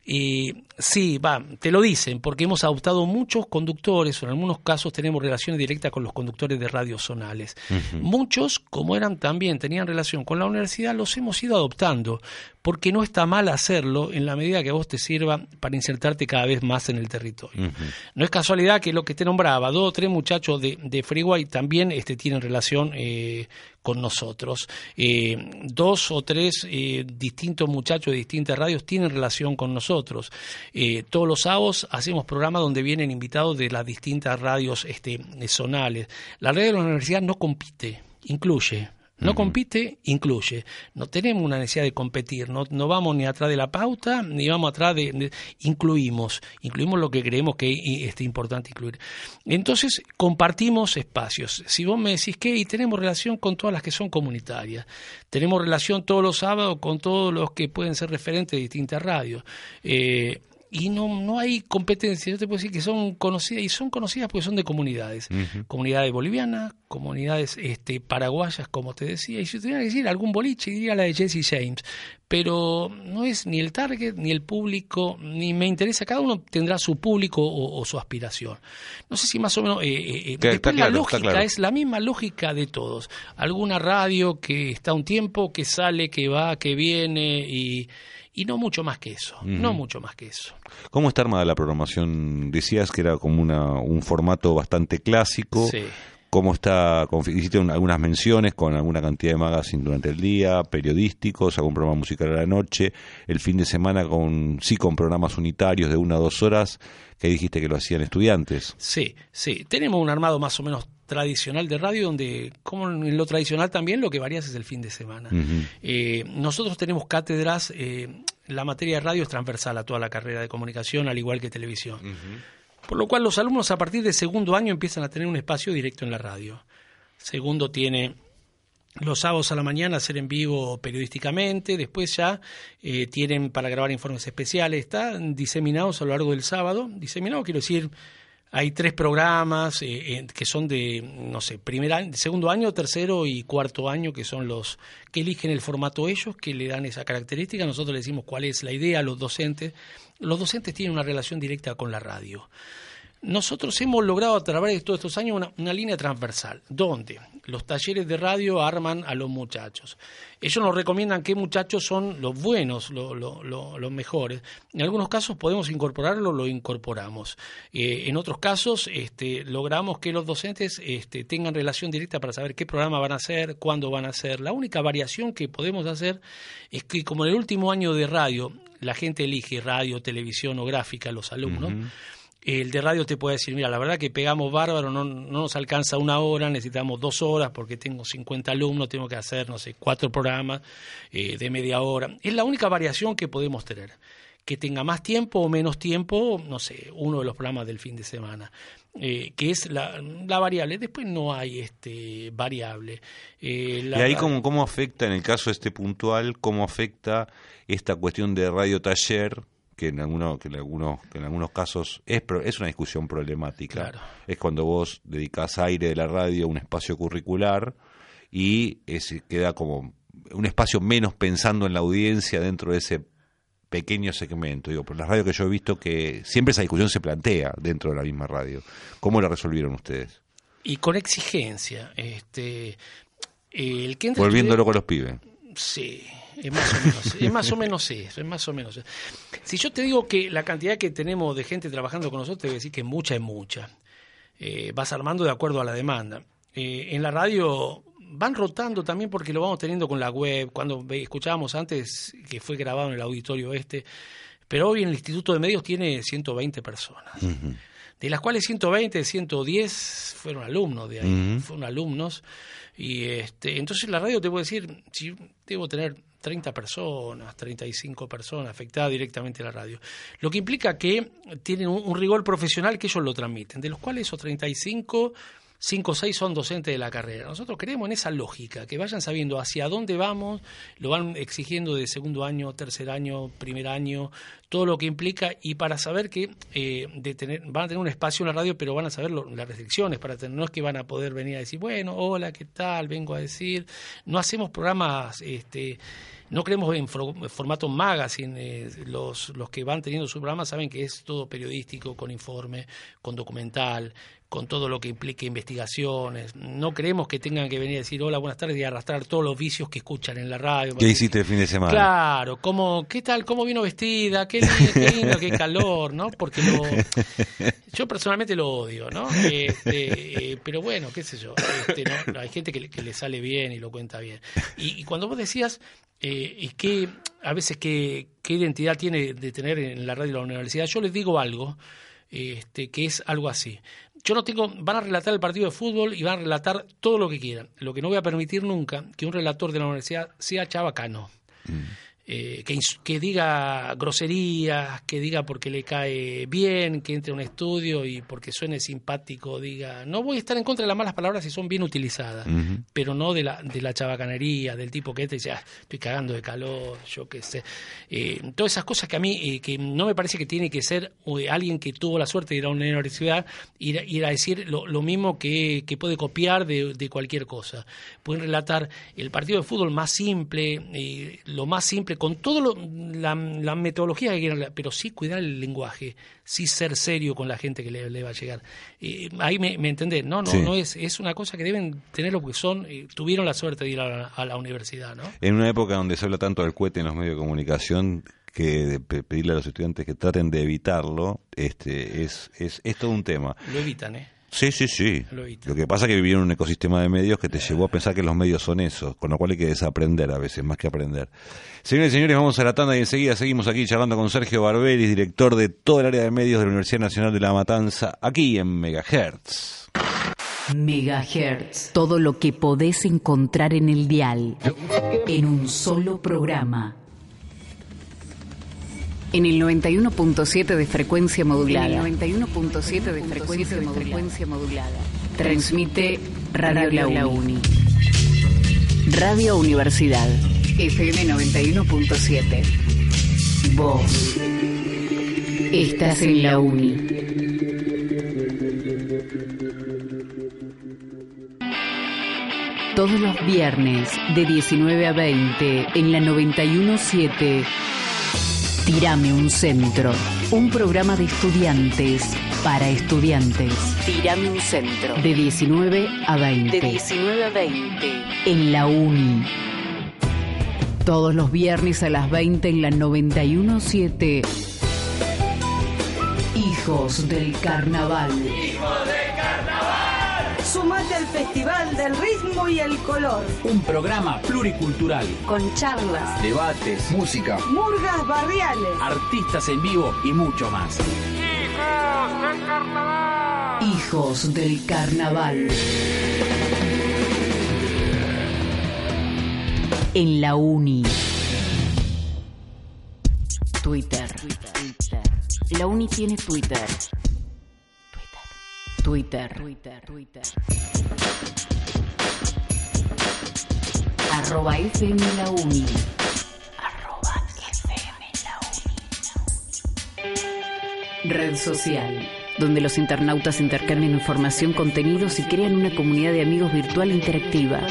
C: eh, sí, va, te lo dicen, porque hemos adoptado muchos conductores, o en algunos casos tenemos relaciones directas con los conductores de radios zonales. Muchos, como eran también, tenían relación con la universidad, los hemos ido adoptando, porque no está mal hacerlo en la medida que a vos te sirva para insertarte cada vez más en el territorio. No es casualidad que lo que te nombraba, dos o tres muchachos de, de Freeway también este, tienen relación eh, con nosotros. Eh, dos o tres eh, distintos muchachos de distintas radios tienen relación con nosotros. Eh, todos los sábados hacemos programas donde vienen invitados de las distintas radios este, zonales. La radio de la universidad no compite, incluye. No compite, incluye. No tenemos una necesidad de competir, no, no vamos ni atrás de la pauta, ni vamos atrás de, de- Incluimos, incluimos lo que creemos que es este, importante incluir. Entonces, compartimos espacios. Si vos me decís que y tenemos relación con todas las que son comunitarias, tenemos relación todos los sábados con todos los que pueden ser referentes de distintas radios. Eh, y no, no hay competencia. Yo te puedo decir que son conocidas, y son conocidas porque son de comunidades. Comunidades bolivianas, comunidades este, paraguayas, como te decía. Y si tuviera que decir algún boliche, diría la de Jesse James. Pero no es ni el target, ni el público, ni me interesa. Cada uno tendrá su público o, o su aspiración. No sé si más o menos. eh, eh, eh, después la
B: claro,
C: lógica
B: claro.
C: es la misma lógica de todos. Alguna radio que está un tiempo, que sale, que va, que viene y. Y no mucho más que eso, no mucho más que eso.
B: ¿Cómo está armada la programación? Decías que era como una, un formato bastante clásico.
C: Sí.
B: ¿Cómo está? Hiciste un- algunas menciones con alguna cantidad de magazines durante el día, periodísticos, algún programa musical a la noche, el fin de semana con sí con programas unitarios de una a dos horas, que dijiste que lo hacían estudiantes.
C: Sí, sí. Tenemos un armado más o menos tradicional de radio donde, como en lo tradicional también, lo que varía es el fin de semana. Eh, nosotros tenemos cátedras, eh, la materia de radio es transversal a toda la carrera de comunicación, al igual que televisión. Por lo cual los alumnos a partir del segundo año empiezan a tener un espacio directo en la radio. Segundo tiene los sábados a la mañana hacer en vivo periodísticamente, después ya eh, tienen para grabar informes especiales, están diseminados a lo largo del sábado, diseminados quiero decir, hay tres programas eh, eh, que son de, no sé, primer año, segundo año, tercero y cuarto año, que son los que eligen el formato ellos, que le dan esa característica, nosotros le decimos cuál es la idea a los docentes. Los docentes tienen una relación directa con la radio. Nosotros hemos logrado a través de todos estos años una, línea transversal, donde los talleres de radio arman a los muchachos. Ellos nos recomiendan qué muchachos son los buenos, lo- lo- lo- los mejores. En algunos casos podemos incorporarlo, lo incorporamos. Eh, en otros casos este, logramos que los docentes este, tengan relación directa para saber qué programa van a hacer, cuándo van a hacer. La única variación que podemos hacer es que como en el último año de radio la gente elige radio, televisión o gráfica, los alumnos, el de radio te puede decir, mira, la verdad que pegamos bárbaro, no, no nos alcanza una hora, necesitamos dos horas porque tengo 50 alumnos, tengo que hacer, no sé, cuatro programas eh, de media hora. Es la única variación que podemos tener. Que tenga más tiempo o menos tiempo, no sé, uno de los programas del fin de semana, eh, que es la, la variable. Después no hay este variable. Eh, la
B: y ahí cómo, cómo afecta, en el caso este puntual, cómo afecta esta cuestión de radio taller, que en algunos, que en algunos, que en algunos casos es, es una discusión problemática.
C: Claro.
B: Es cuando vos dedicás aire de la radio a un espacio curricular y es, queda como un espacio menos pensando en la audiencia dentro de ese pequeño segmento. Digo, por la radio que yo he visto que siempre esa discusión se plantea dentro de la misma radio. ¿Cómo la resolvieron ustedes?
C: y con exigencia. Este, el que
B: Volviéndolo con los pibes.
C: Sí, es más o menos, es más o menos eso, es más o menos. eso. Si yo te digo que la cantidad que tenemos de gente trabajando con nosotros, te voy a decir que mucha es mucha. Eh, vas armando de acuerdo a la demanda. Eh, en la radio van rotando también porque lo vamos teniendo con la web. Cuando escuchábamos antes que fue grabado en el auditorio este, pero hoy en el Instituto de Medios tiene 120 personas. De las cuales 120, 110 fueron alumnos de ahí, fueron alumnos. Y este, entonces la radio te puedo decir, si debo tener 30 personas, 35 personas afectadas directamente a la radio. Lo que implica que tienen un, rigor profesional que ellos lo transmiten, de los cuales esos 35, 5 o 6 son docentes de la carrera. Nosotros creemos en esa lógica, que vayan sabiendo hacia dónde vamos, lo van exigiendo de segundo año, tercer año, primer año, todo lo que implica, y para saber que eh, de tener, van a tener un espacio en la radio, pero van a saber las restricciones, para tener, no es que van a poder venir a decir, bueno, hola, ¿qué tal? Vengo a decir, no hacemos programas, este, no creemos en formato magazine, eh, los, los que van teniendo su programa saben que es todo periodístico, con informe, con documental, con todo lo que implique investigaciones. No creemos que tengan que venir a decir hola, buenas tardes y arrastrar todos los vicios que escuchan en la radio.
B: ¿Qué hiciste el fin de semana?
C: Claro, como, ¿qué tal? ¿Cómo vino vestida? ¿Qué lindo, qué, calor, ¿no? Porque lo, yo personalmente lo odio, ¿no? Este, eh, pero bueno, qué sé yo. Este, ¿no? Hay gente que, le- que le sale bien y lo cuenta bien. Y, y cuando vos decías, eh, y qué, a veces, qué, qué identidad tiene de tener en la radio de la universidad, yo les digo algo, este, que es algo así. Yo no tengo, van a relatar el partido de fútbol y van a relatar todo lo que quieran. Lo que no voy a permitir nunca que un relator de la universidad sea chabacano. Eh, que, diga groserías, que diga porque le cae bien, que entre a un estudio y porque suene simpático, diga, no voy a estar en contra de las malas palabras si son bien utilizadas, pero no de la, de la chabacanería, del tipo que te dice, "Ah, estoy cagando de calor, yo qué sé. Eh, todas esas cosas que a mí, eh, que no me parece que tiene que ser eh, alguien que tuvo la suerte de ir a una universidad, ir, a- ir a decir lo, lo mismo que, que puede copiar de, de cualquier cosa. Pueden relatar el partido de fútbol más simple, lo más simple, con toda la, la metodología que quieran, pero sí cuidar el lenguaje, sí ser serio con la gente que le, le va a llegar. Eh, ahí me, me entendés, no, no,
B: Sí.
C: no es, es una cosa que deben tener lo que son, eh, tuvieron la suerte de ir a la, a la universidad, ¿no?
B: En una época donde se habla tanto del cohete en los medios de comunicación, que pedirle a los estudiantes que traten de evitarlo, este, es, es, es todo un tema.
C: Lo evitan, ¿eh?
B: Sí, sí, sí.
C: Lo.
B: Lo que pasa es que vivieron en un ecosistema de medios que te llevó a pensar que los medios son eso, con lo cual hay que desaprender a veces, más que aprender. Señores y señores, vamos a la tanda y enseguida seguimos aquí charlando con Sergio Barberis, director de todo el área de medios de la Universidad Nacional de La Matanza, aquí en Megahertz.
E: Megahertz. Todo lo que podés encontrar en el dial. En un solo programa. En el 91.7 de frecuencia modulada. En el 91.7 de frecuencia, frecuencia modulada. Transmite Radio La Uni. Radio Universidad. FM 91.7. Vos. Estás en la Uni. Todos los viernes de 19 a 20 en la 917. Tirame un centro. Un programa de estudiantes Para estudiantes. Tiramin Centro. De 19 a 20.
J: De 19 a 20.
E: En la UNI. Todos los viernes a las 20 en la 917. Hijos del Carnaval.
D: Sumate al Festival del Ritmo y el Color.
H: Un programa pluricultural.
D: Con charlas,
H: Debates, música,
D: murgas barriales.
H: artistas en vivo y mucho más.
E: Hijos del Carnaval. En la Uni. Twitter. La Uni tiene Twitter. Twitter. Twitter. Twitter. Arroba FM La Uni. Arroba FM La Uni. Red social. Donde los internautas intercambian información, contenidos y crean una comunidad de amigos virtual interactiva.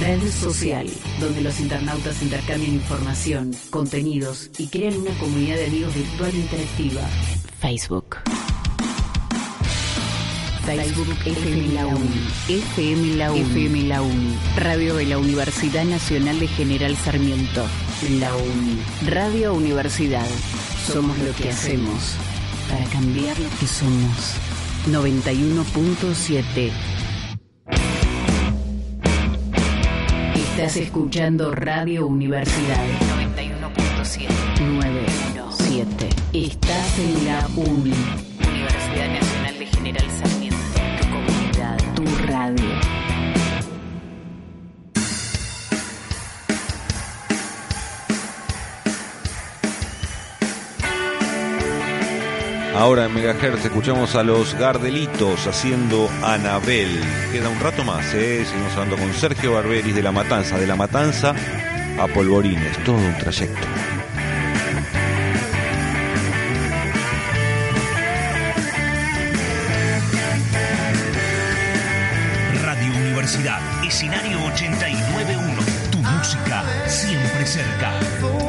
E: Red social, donde los internautas intercambian información, contenidos y crean una comunidad de amigos virtual interactiva. Facebook. Facebook FM La Uni. FM La Uni. FM La Uni. Radio de la Universidad Nacional de General Sarmiento. La Uni. Radio Universidad. Somos lo que hacemos para cambiar lo que somos. 91.7. Estás escuchando Radio Universidad. 91.7. 97. Estás en la UNI. Universidad Nacional de General Sarmiento. Radio.
B: Ahora en Megahertz escuchamos a los Gardelitos haciendo Anabel. Queda un rato más, ¿eh? Seguimos hablando con Sergio Barberis de La Matanza. De La Matanza a Polvorines, todo un trayecto.
K: Cerca.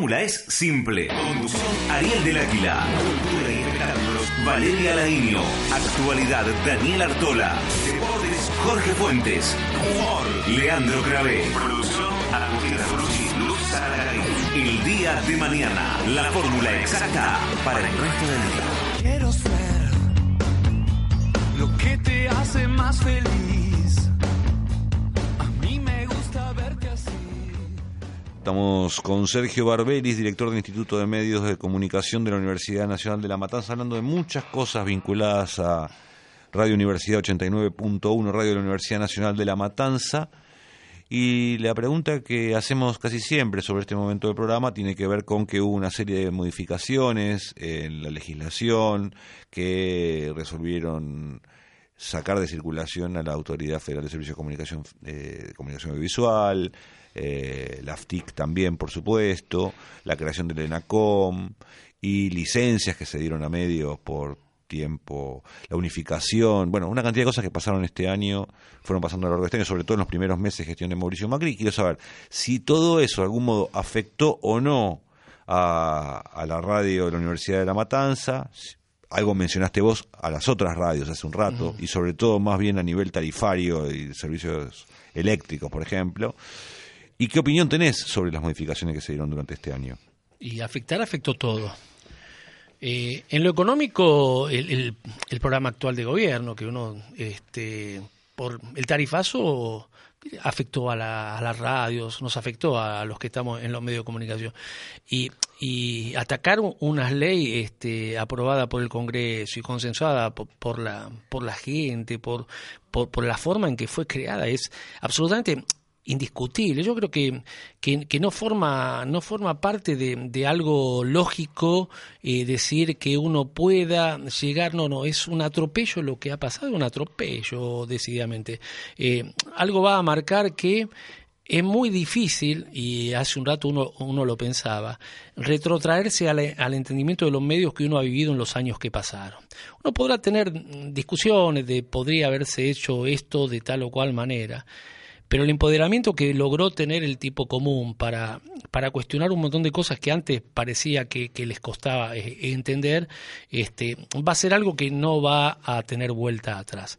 L: Fórmula es simple. Conducción Ariel del Águila. Cultura y Valeria Lainio. Actualidad Daniel Artola. Deportes Jorge Fuentes. Leandro Cravé. Producción Ferrucci, Luz. El día de mañana. La fórmula exacta para el resto del día.
G: Quiero ser lo que te hace más feliz.
B: Estamos con Sergio Barberis, director del Instituto de Medios de Comunicación de la Universidad Nacional de La Matanza, hablando de muchas cosas vinculadas a Radio Universidad 89.1, Radio de la Universidad Nacional de La Matanza. Y la pregunta que hacemos casi siempre sobre este momento del programa tiene que ver con que hubo una serie de modificaciones en la legislación que resolvieron sacar de circulación a la Autoridad Federal de Servicios de Comunicación, eh, Comunicación Audiovisual, eh, la AFTIC también, por supuesto, la creación del ENACOM y licencias que se dieron a medios por tiempo, la unificación, bueno, una cantidad de cosas que pasaron este año, fueron pasando a lo largo de este año, sobre todo en los primeros meses de gestión de Mauricio Macri. Quiero saber si todo eso de algún modo afectó o no a, la radio de la Universidad de La Matanza, algo mencionaste vos a las otras radios hace un rato, y sobre todo más bien a nivel tarifario y servicios eléctricos, por ejemplo. ¿Y qué opinión tenés sobre las modificaciones que se dieron durante este año?
C: Y afectar afectó todo. Eh, en lo económico, el, el- el programa actual de gobierno, que uno, este, por el tarifazo afectó a, la- las radios, nos afectó a los que estamos en los medios de comunicación. Y, atacar un- una ley este, aprobada por el Congreso y consensuada por, por la, por la gente, por, por la forma en que fue creada, es absolutamente indiscutible. Yo creo que, que, no forma no forma parte de, algo lógico eh, decir que uno pueda llegar, no, no, es un atropello lo que ha pasado, un atropello decididamente. Eh, algo va a marcar que es muy difícil, y hace un rato uno, uno lo pensaba, retrotraerse al, entendimiento de los medios que uno ha vivido en los años que pasaron. Uno podrá tener discusiones de podría haberse hecho esto de tal o cual manera, pero el empoderamiento que logró tener el tipo común para, para cuestionar un montón de cosas que antes parecía que, que les costaba eh, entender, este, va a ser algo que no va a tener vuelta atrás.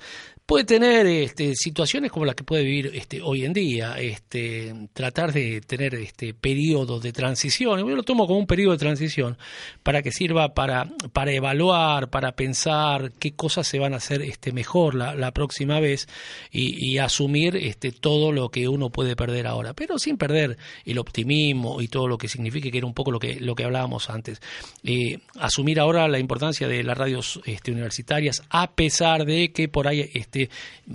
C: Puede tener este, situaciones como las que puede vivir este, hoy en día, este, tratar de tener este, periodos de transición. Yo lo tomo como un periodo de transición para que sirva para, para evaluar, para pensar qué cosas se van a hacer este, mejor la, próxima vez y, y asumir este, todo lo que uno puede perder ahora, pero sin perder el optimismo y todo lo que signifique, que era un poco lo que, lo que hablábamos antes. Eh, asumir ahora la importancia de las radios este, universitarias, a pesar de que por ahí este,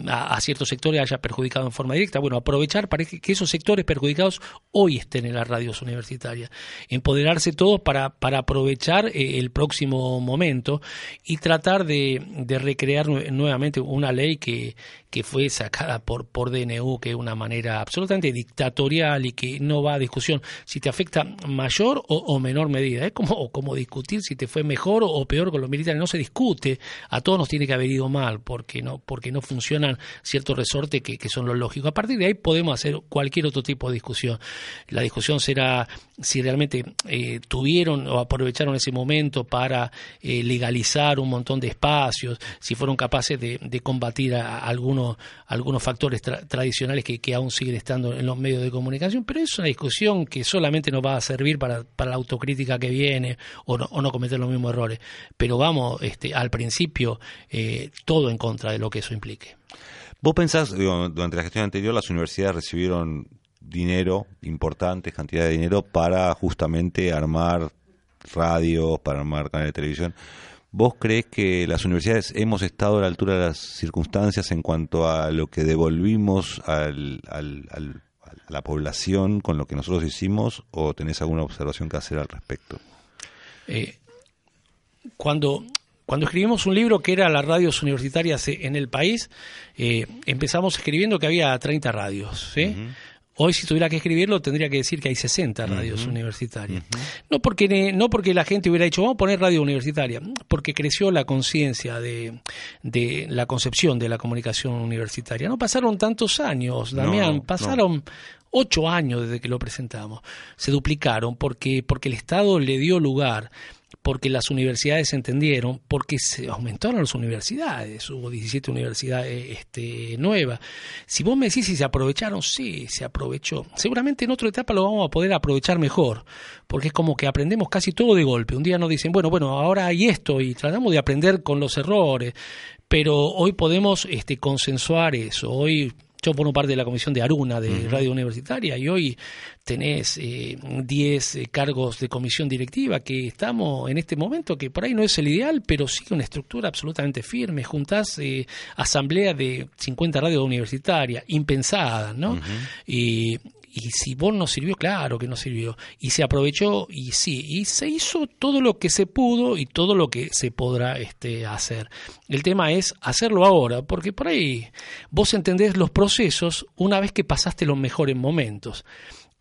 C: a, ciertos sectores haya perjudicado en forma directa. Bueno, aprovechar para que, esos sectores perjudicados hoy estén en las radios universitarias. Empoderarse todos para, para aprovechar eh, el próximo momento y tratar de, de recrear nue- nuevamente una ley que, que fue sacada por, por DNU, que es una manera absolutamente dictatorial y que no va a discusión si te afecta mayor o, menor medida. Es como, como discutir si te fue mejor o, o peor con los militares. No se discute. A todos nos tiene que haber ido mal porque no, porque no funcionan ciertos resortes que, que son lo lógico. A partir de ahí podemos hacer cualquier otro tipo de discusión. La discusión será si realmente eh, tuvieron o aprovecharon ese momento para eh, legalizar un montón de espacios, si fueron capaces de, de combatir a algunos, algunos factores tra- tradicionales que, que aún siguen estando en los medios de comunicación, pero es una discusión que solamente nos va a servir para, para la autocrítica que viene o no, o no cometer los mismos errores. Pero vamos, este, al principio, eh, todo en contra de lo que eso implique.
B: ¿Vos pensás, digo, durante la gestión anterior, las universidades recibieron dinero, importantes cantidades de dinero, para justamente armar radios, para armar canales de televisión? ¿Vos crees que las universidades hemos estado a la altura de las circunstancias en cuanto a lo que devolvimos al, al- al- a la población con lo que nosotros hicimos o tenés alguna observación que hacer al respecto?
C: Eh, cuando, cuando escribimos un libro que era las radios universitarias en el país, eh, empezamos escribiendo que había 30 radios. ¿sí? Hoy, si tuviera que escribirlo, tendría que decir que hay 60 radios universitarias. No porque no porque la gente hubiera dicho, vamos a poner radio universitaria, porque creció la conciencia de, de la concepción de la comunicación universitaria. No pasaron tantos años, Damián,
B: no.
C: pasaron ocho años desde que lo presentamos. Se duplicaron porque, porque el Estado le dio lugar, porque las universidades entendieron, porque se aumentaron las universidades, hubo 17 universidades este, nuevas. Si vos me decís si se aprovecharon, sí, se aprovechó. Seguramente en otra etapa lo vamos a poder aprovechar mejor, porque es como que aprendemos casi todo de golpe. Un día nos dicen, bueno, bueno, ahora hay esto y tratamos de aprender con los errores, pero hoy podemos este, consensuar eso. Hoy yo formo parte de la comisión de Aruna de Radio Universitaria y hoy tenés eh, 10 eh, cargos de comisión directiva que estamos en este momento, que por ahí no es el ideal, pero sigue una estructura absolutamente firme. Juntás eh, asamblea de 50 radios universitarias, impensada, ¿no? y, y si vos no sirvió, claro que no sirvió. Y se aprovechó y sí, y se hizo todo lo que se pudo y todo lo que se podrá este, hacer. El tema es hacerlo ahora, porque por ahí vos entendés los procesos una vez que pasaste los mejores momentos.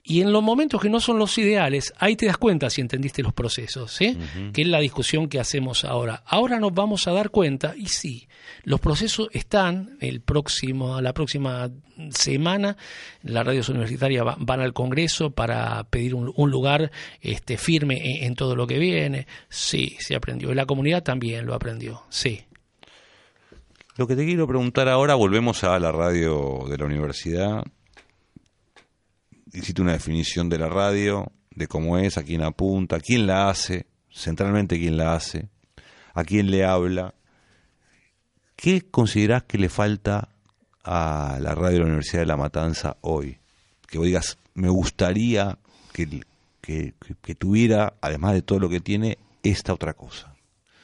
C: Y en los momentos que no son los ideales, ahí te das cuenta si entendiste los procesos, ¿sí? Que es la discusión que hacemos ahora. Ahora nos vamos a dar cuenta, y sí, los procesos están, el próximo, la próxima semana, las radios universitarias va- van al Congreso para pedir un, un lugar este, firme en, en todo lo que viene. Sí, se aprendió. Y la comunidad también lo aprendió, sí.
B: Lo que te quiero preguntar ahora, volvemos a la radio de la universidad. Hiciste una definición de la radio, de cómo es, a quién apunta, quién la hace, centralmente quién la hace, a quién le habla. ¿Qué considerás que le falta a la radio de la Universidad de La Matanza hoy? Que vos digas, me gustaría que- que tuviera, además de todo lo que tiene, esta otra cosa.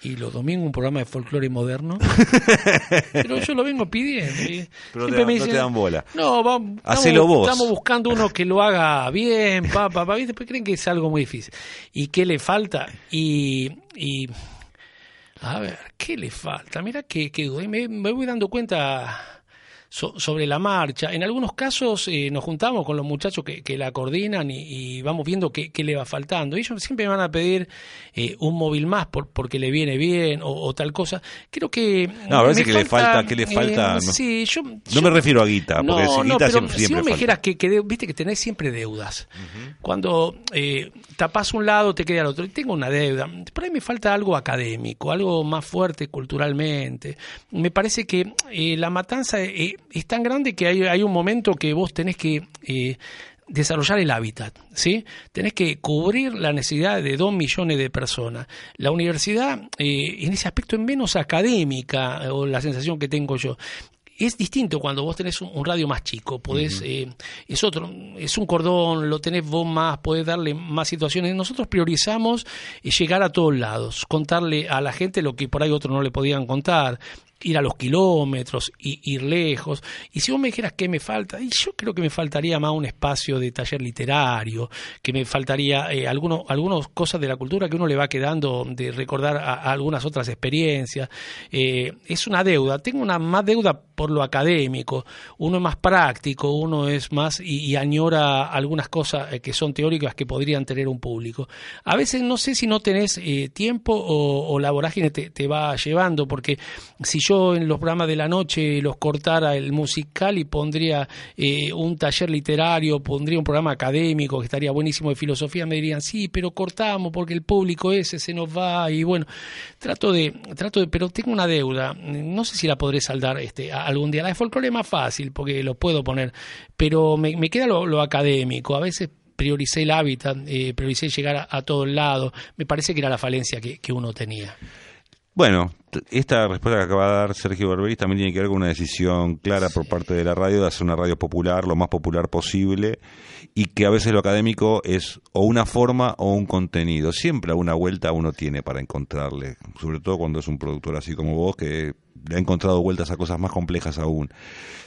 C: Y los domingos un programa de folclore moderno. Pero yo lo vengo pidiendo. y
B: Pero
C: siempre
B: te-
C: me
B: no te
C: dicen,
B: dan bola.
C: No, vamos,
B: Hacelo
C: estamos,
B: vos.
C: estamos buscando uno que lo haga bien, pa, pa, pa, y después creen que es algo muy difícil. ¿Y qué le falta? Y, y a ver, ¿qué le falta? Mira que, que me, me voy dando cuenta so- sobre la marcha. En algunos casos eh, nos juntamos con los muchachos que, que la coordinan y, y vamos viendo qué, qué le va faltando. Ellos siempre me van a pedir eh, un móvil más por, porque le viene bien o, o tal cosa. Creo que...
B: No, a veces que le falta, ¿qué le
C: eh,
B: falta? No,
C: sí, yo,
B: no
C: yo-
B: me refiero a guita, porque
C: no,
B: si
C: no,
B: guita
C: pero
B: siempre,
C: si vos me dijeras que, que de- viste que tenés siempre deudas. Cuando eh, tapás un lado, te queda el otro. Y tengo una deuda. Por ahí me falta algo académico, algo más fuerte culturalmente. Me parece que eh, la matanza eh, es tan grande que hay, hay un momento que vos tenés que eh, desarrollar el hábitat, ¿sí? Tenés que cubrir la necesidad de dos millones de personas. La universidad, eh, en ese aspecto, es menos académica, eh, o la sensación que tengo yo. Es distinto cuando vos tenés un, radio más chico, podés, eh, es otro, es un cordón, lo tenés vos más, podés darle más situaciones. Nosotros priorizamos llegar a todos lados, contarle a la gente lo que por ahí otros no le podían contar, ir a los kilómetros, y, ir lejos. Y si vos me dijeras qué me falta, y yo creo que me faltaría más un espacio de taller literario, que me faltaría eh, algunos, algunas cosas de la cultura que uno le va quedando de recordar a, algunas otras experiencias. Eh, es una deuda, tengo una más deuda por lo académico, uno es más práctico, uno es más y, añora algunas cosas eh, que son teóricas que podrían tener un público. A veces no sé si no tenés eh, tiempo o, o la vorágine te, te va llevando, porque si yo en los programas de la noche los cortara el musical y pondría eh, un taller literario, pondría un programa académico que estaría buenísimo de filosofía, me dirían, sí, pero cortamos porque el público ese se nos va y bueno, trato de, trato de, pero tengo una deuda, no sé si la podré saldar este algún día. La de folclore es más fácil porque lo puedo poner, pero me, queda lo, lo académico, a veces prioricé el hábitat, eh, prioricé llegar a, a todos lados, me parece que era la falencia que uno tenía.
B: Bueno, esta respuesta que acaba de dar Sergio Barberis también tiene que ver con una decisión clara por parte de la radio de hacer una radio popular, lo más popular posible, y que a veces lo académico es o una forma o un contenido. Siempre alguna vuelta uno tiene para encontrarle, sobre todo cuando es un productor así como vos, que le he encontrado vueltas a cosas más complejas aún.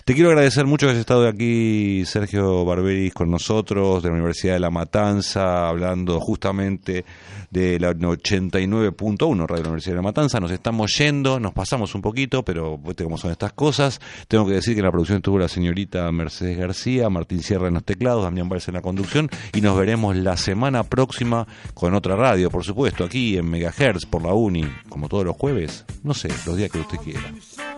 B: Te quiero agradecer mucho que hayas estado aquí, Sergio Barberis, con nosotros, de la Universidad de La Matanza, hablando justamente de la 89.1 Radio de la Universidad de La Matanza. Nos estamos yendo, nos pasamos un poquito, pero viste cómo son estas cosas. Tengo que decir que en la producción estuvo la señorita Mercedes García, Martín Sierra en los teclados, Damián Valls en la conducción, y nos veremos la semana próxima con otra radio, por supuesto, aquí en Megahertz, por la Uni, como todos los jueves, no sé, los días que usted quiera.
E: Obrigado.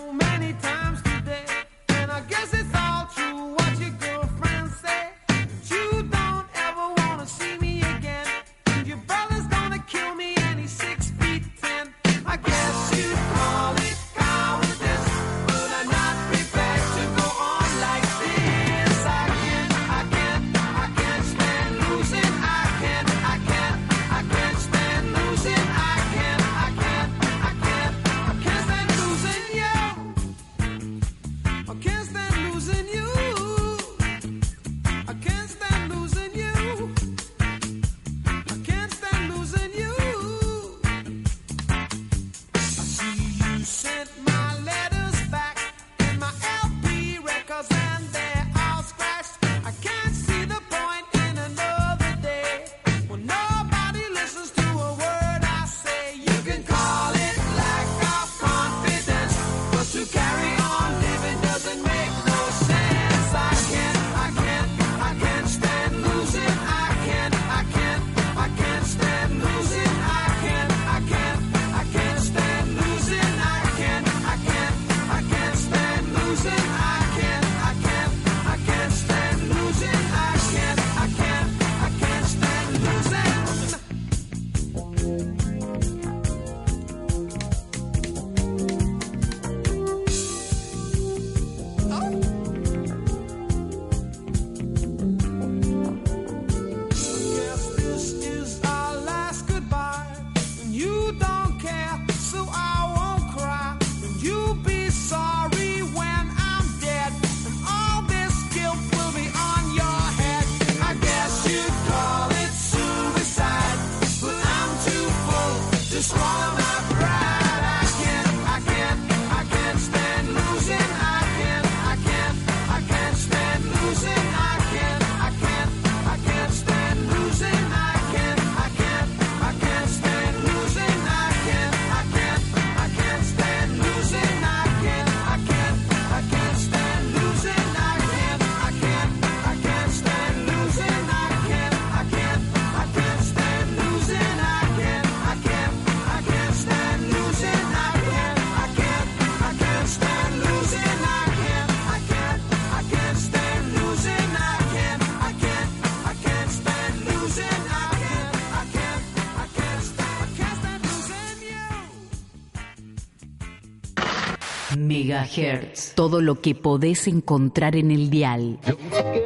E: Todo lo que podés encontrar en el dial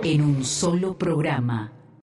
E: en un solo programa.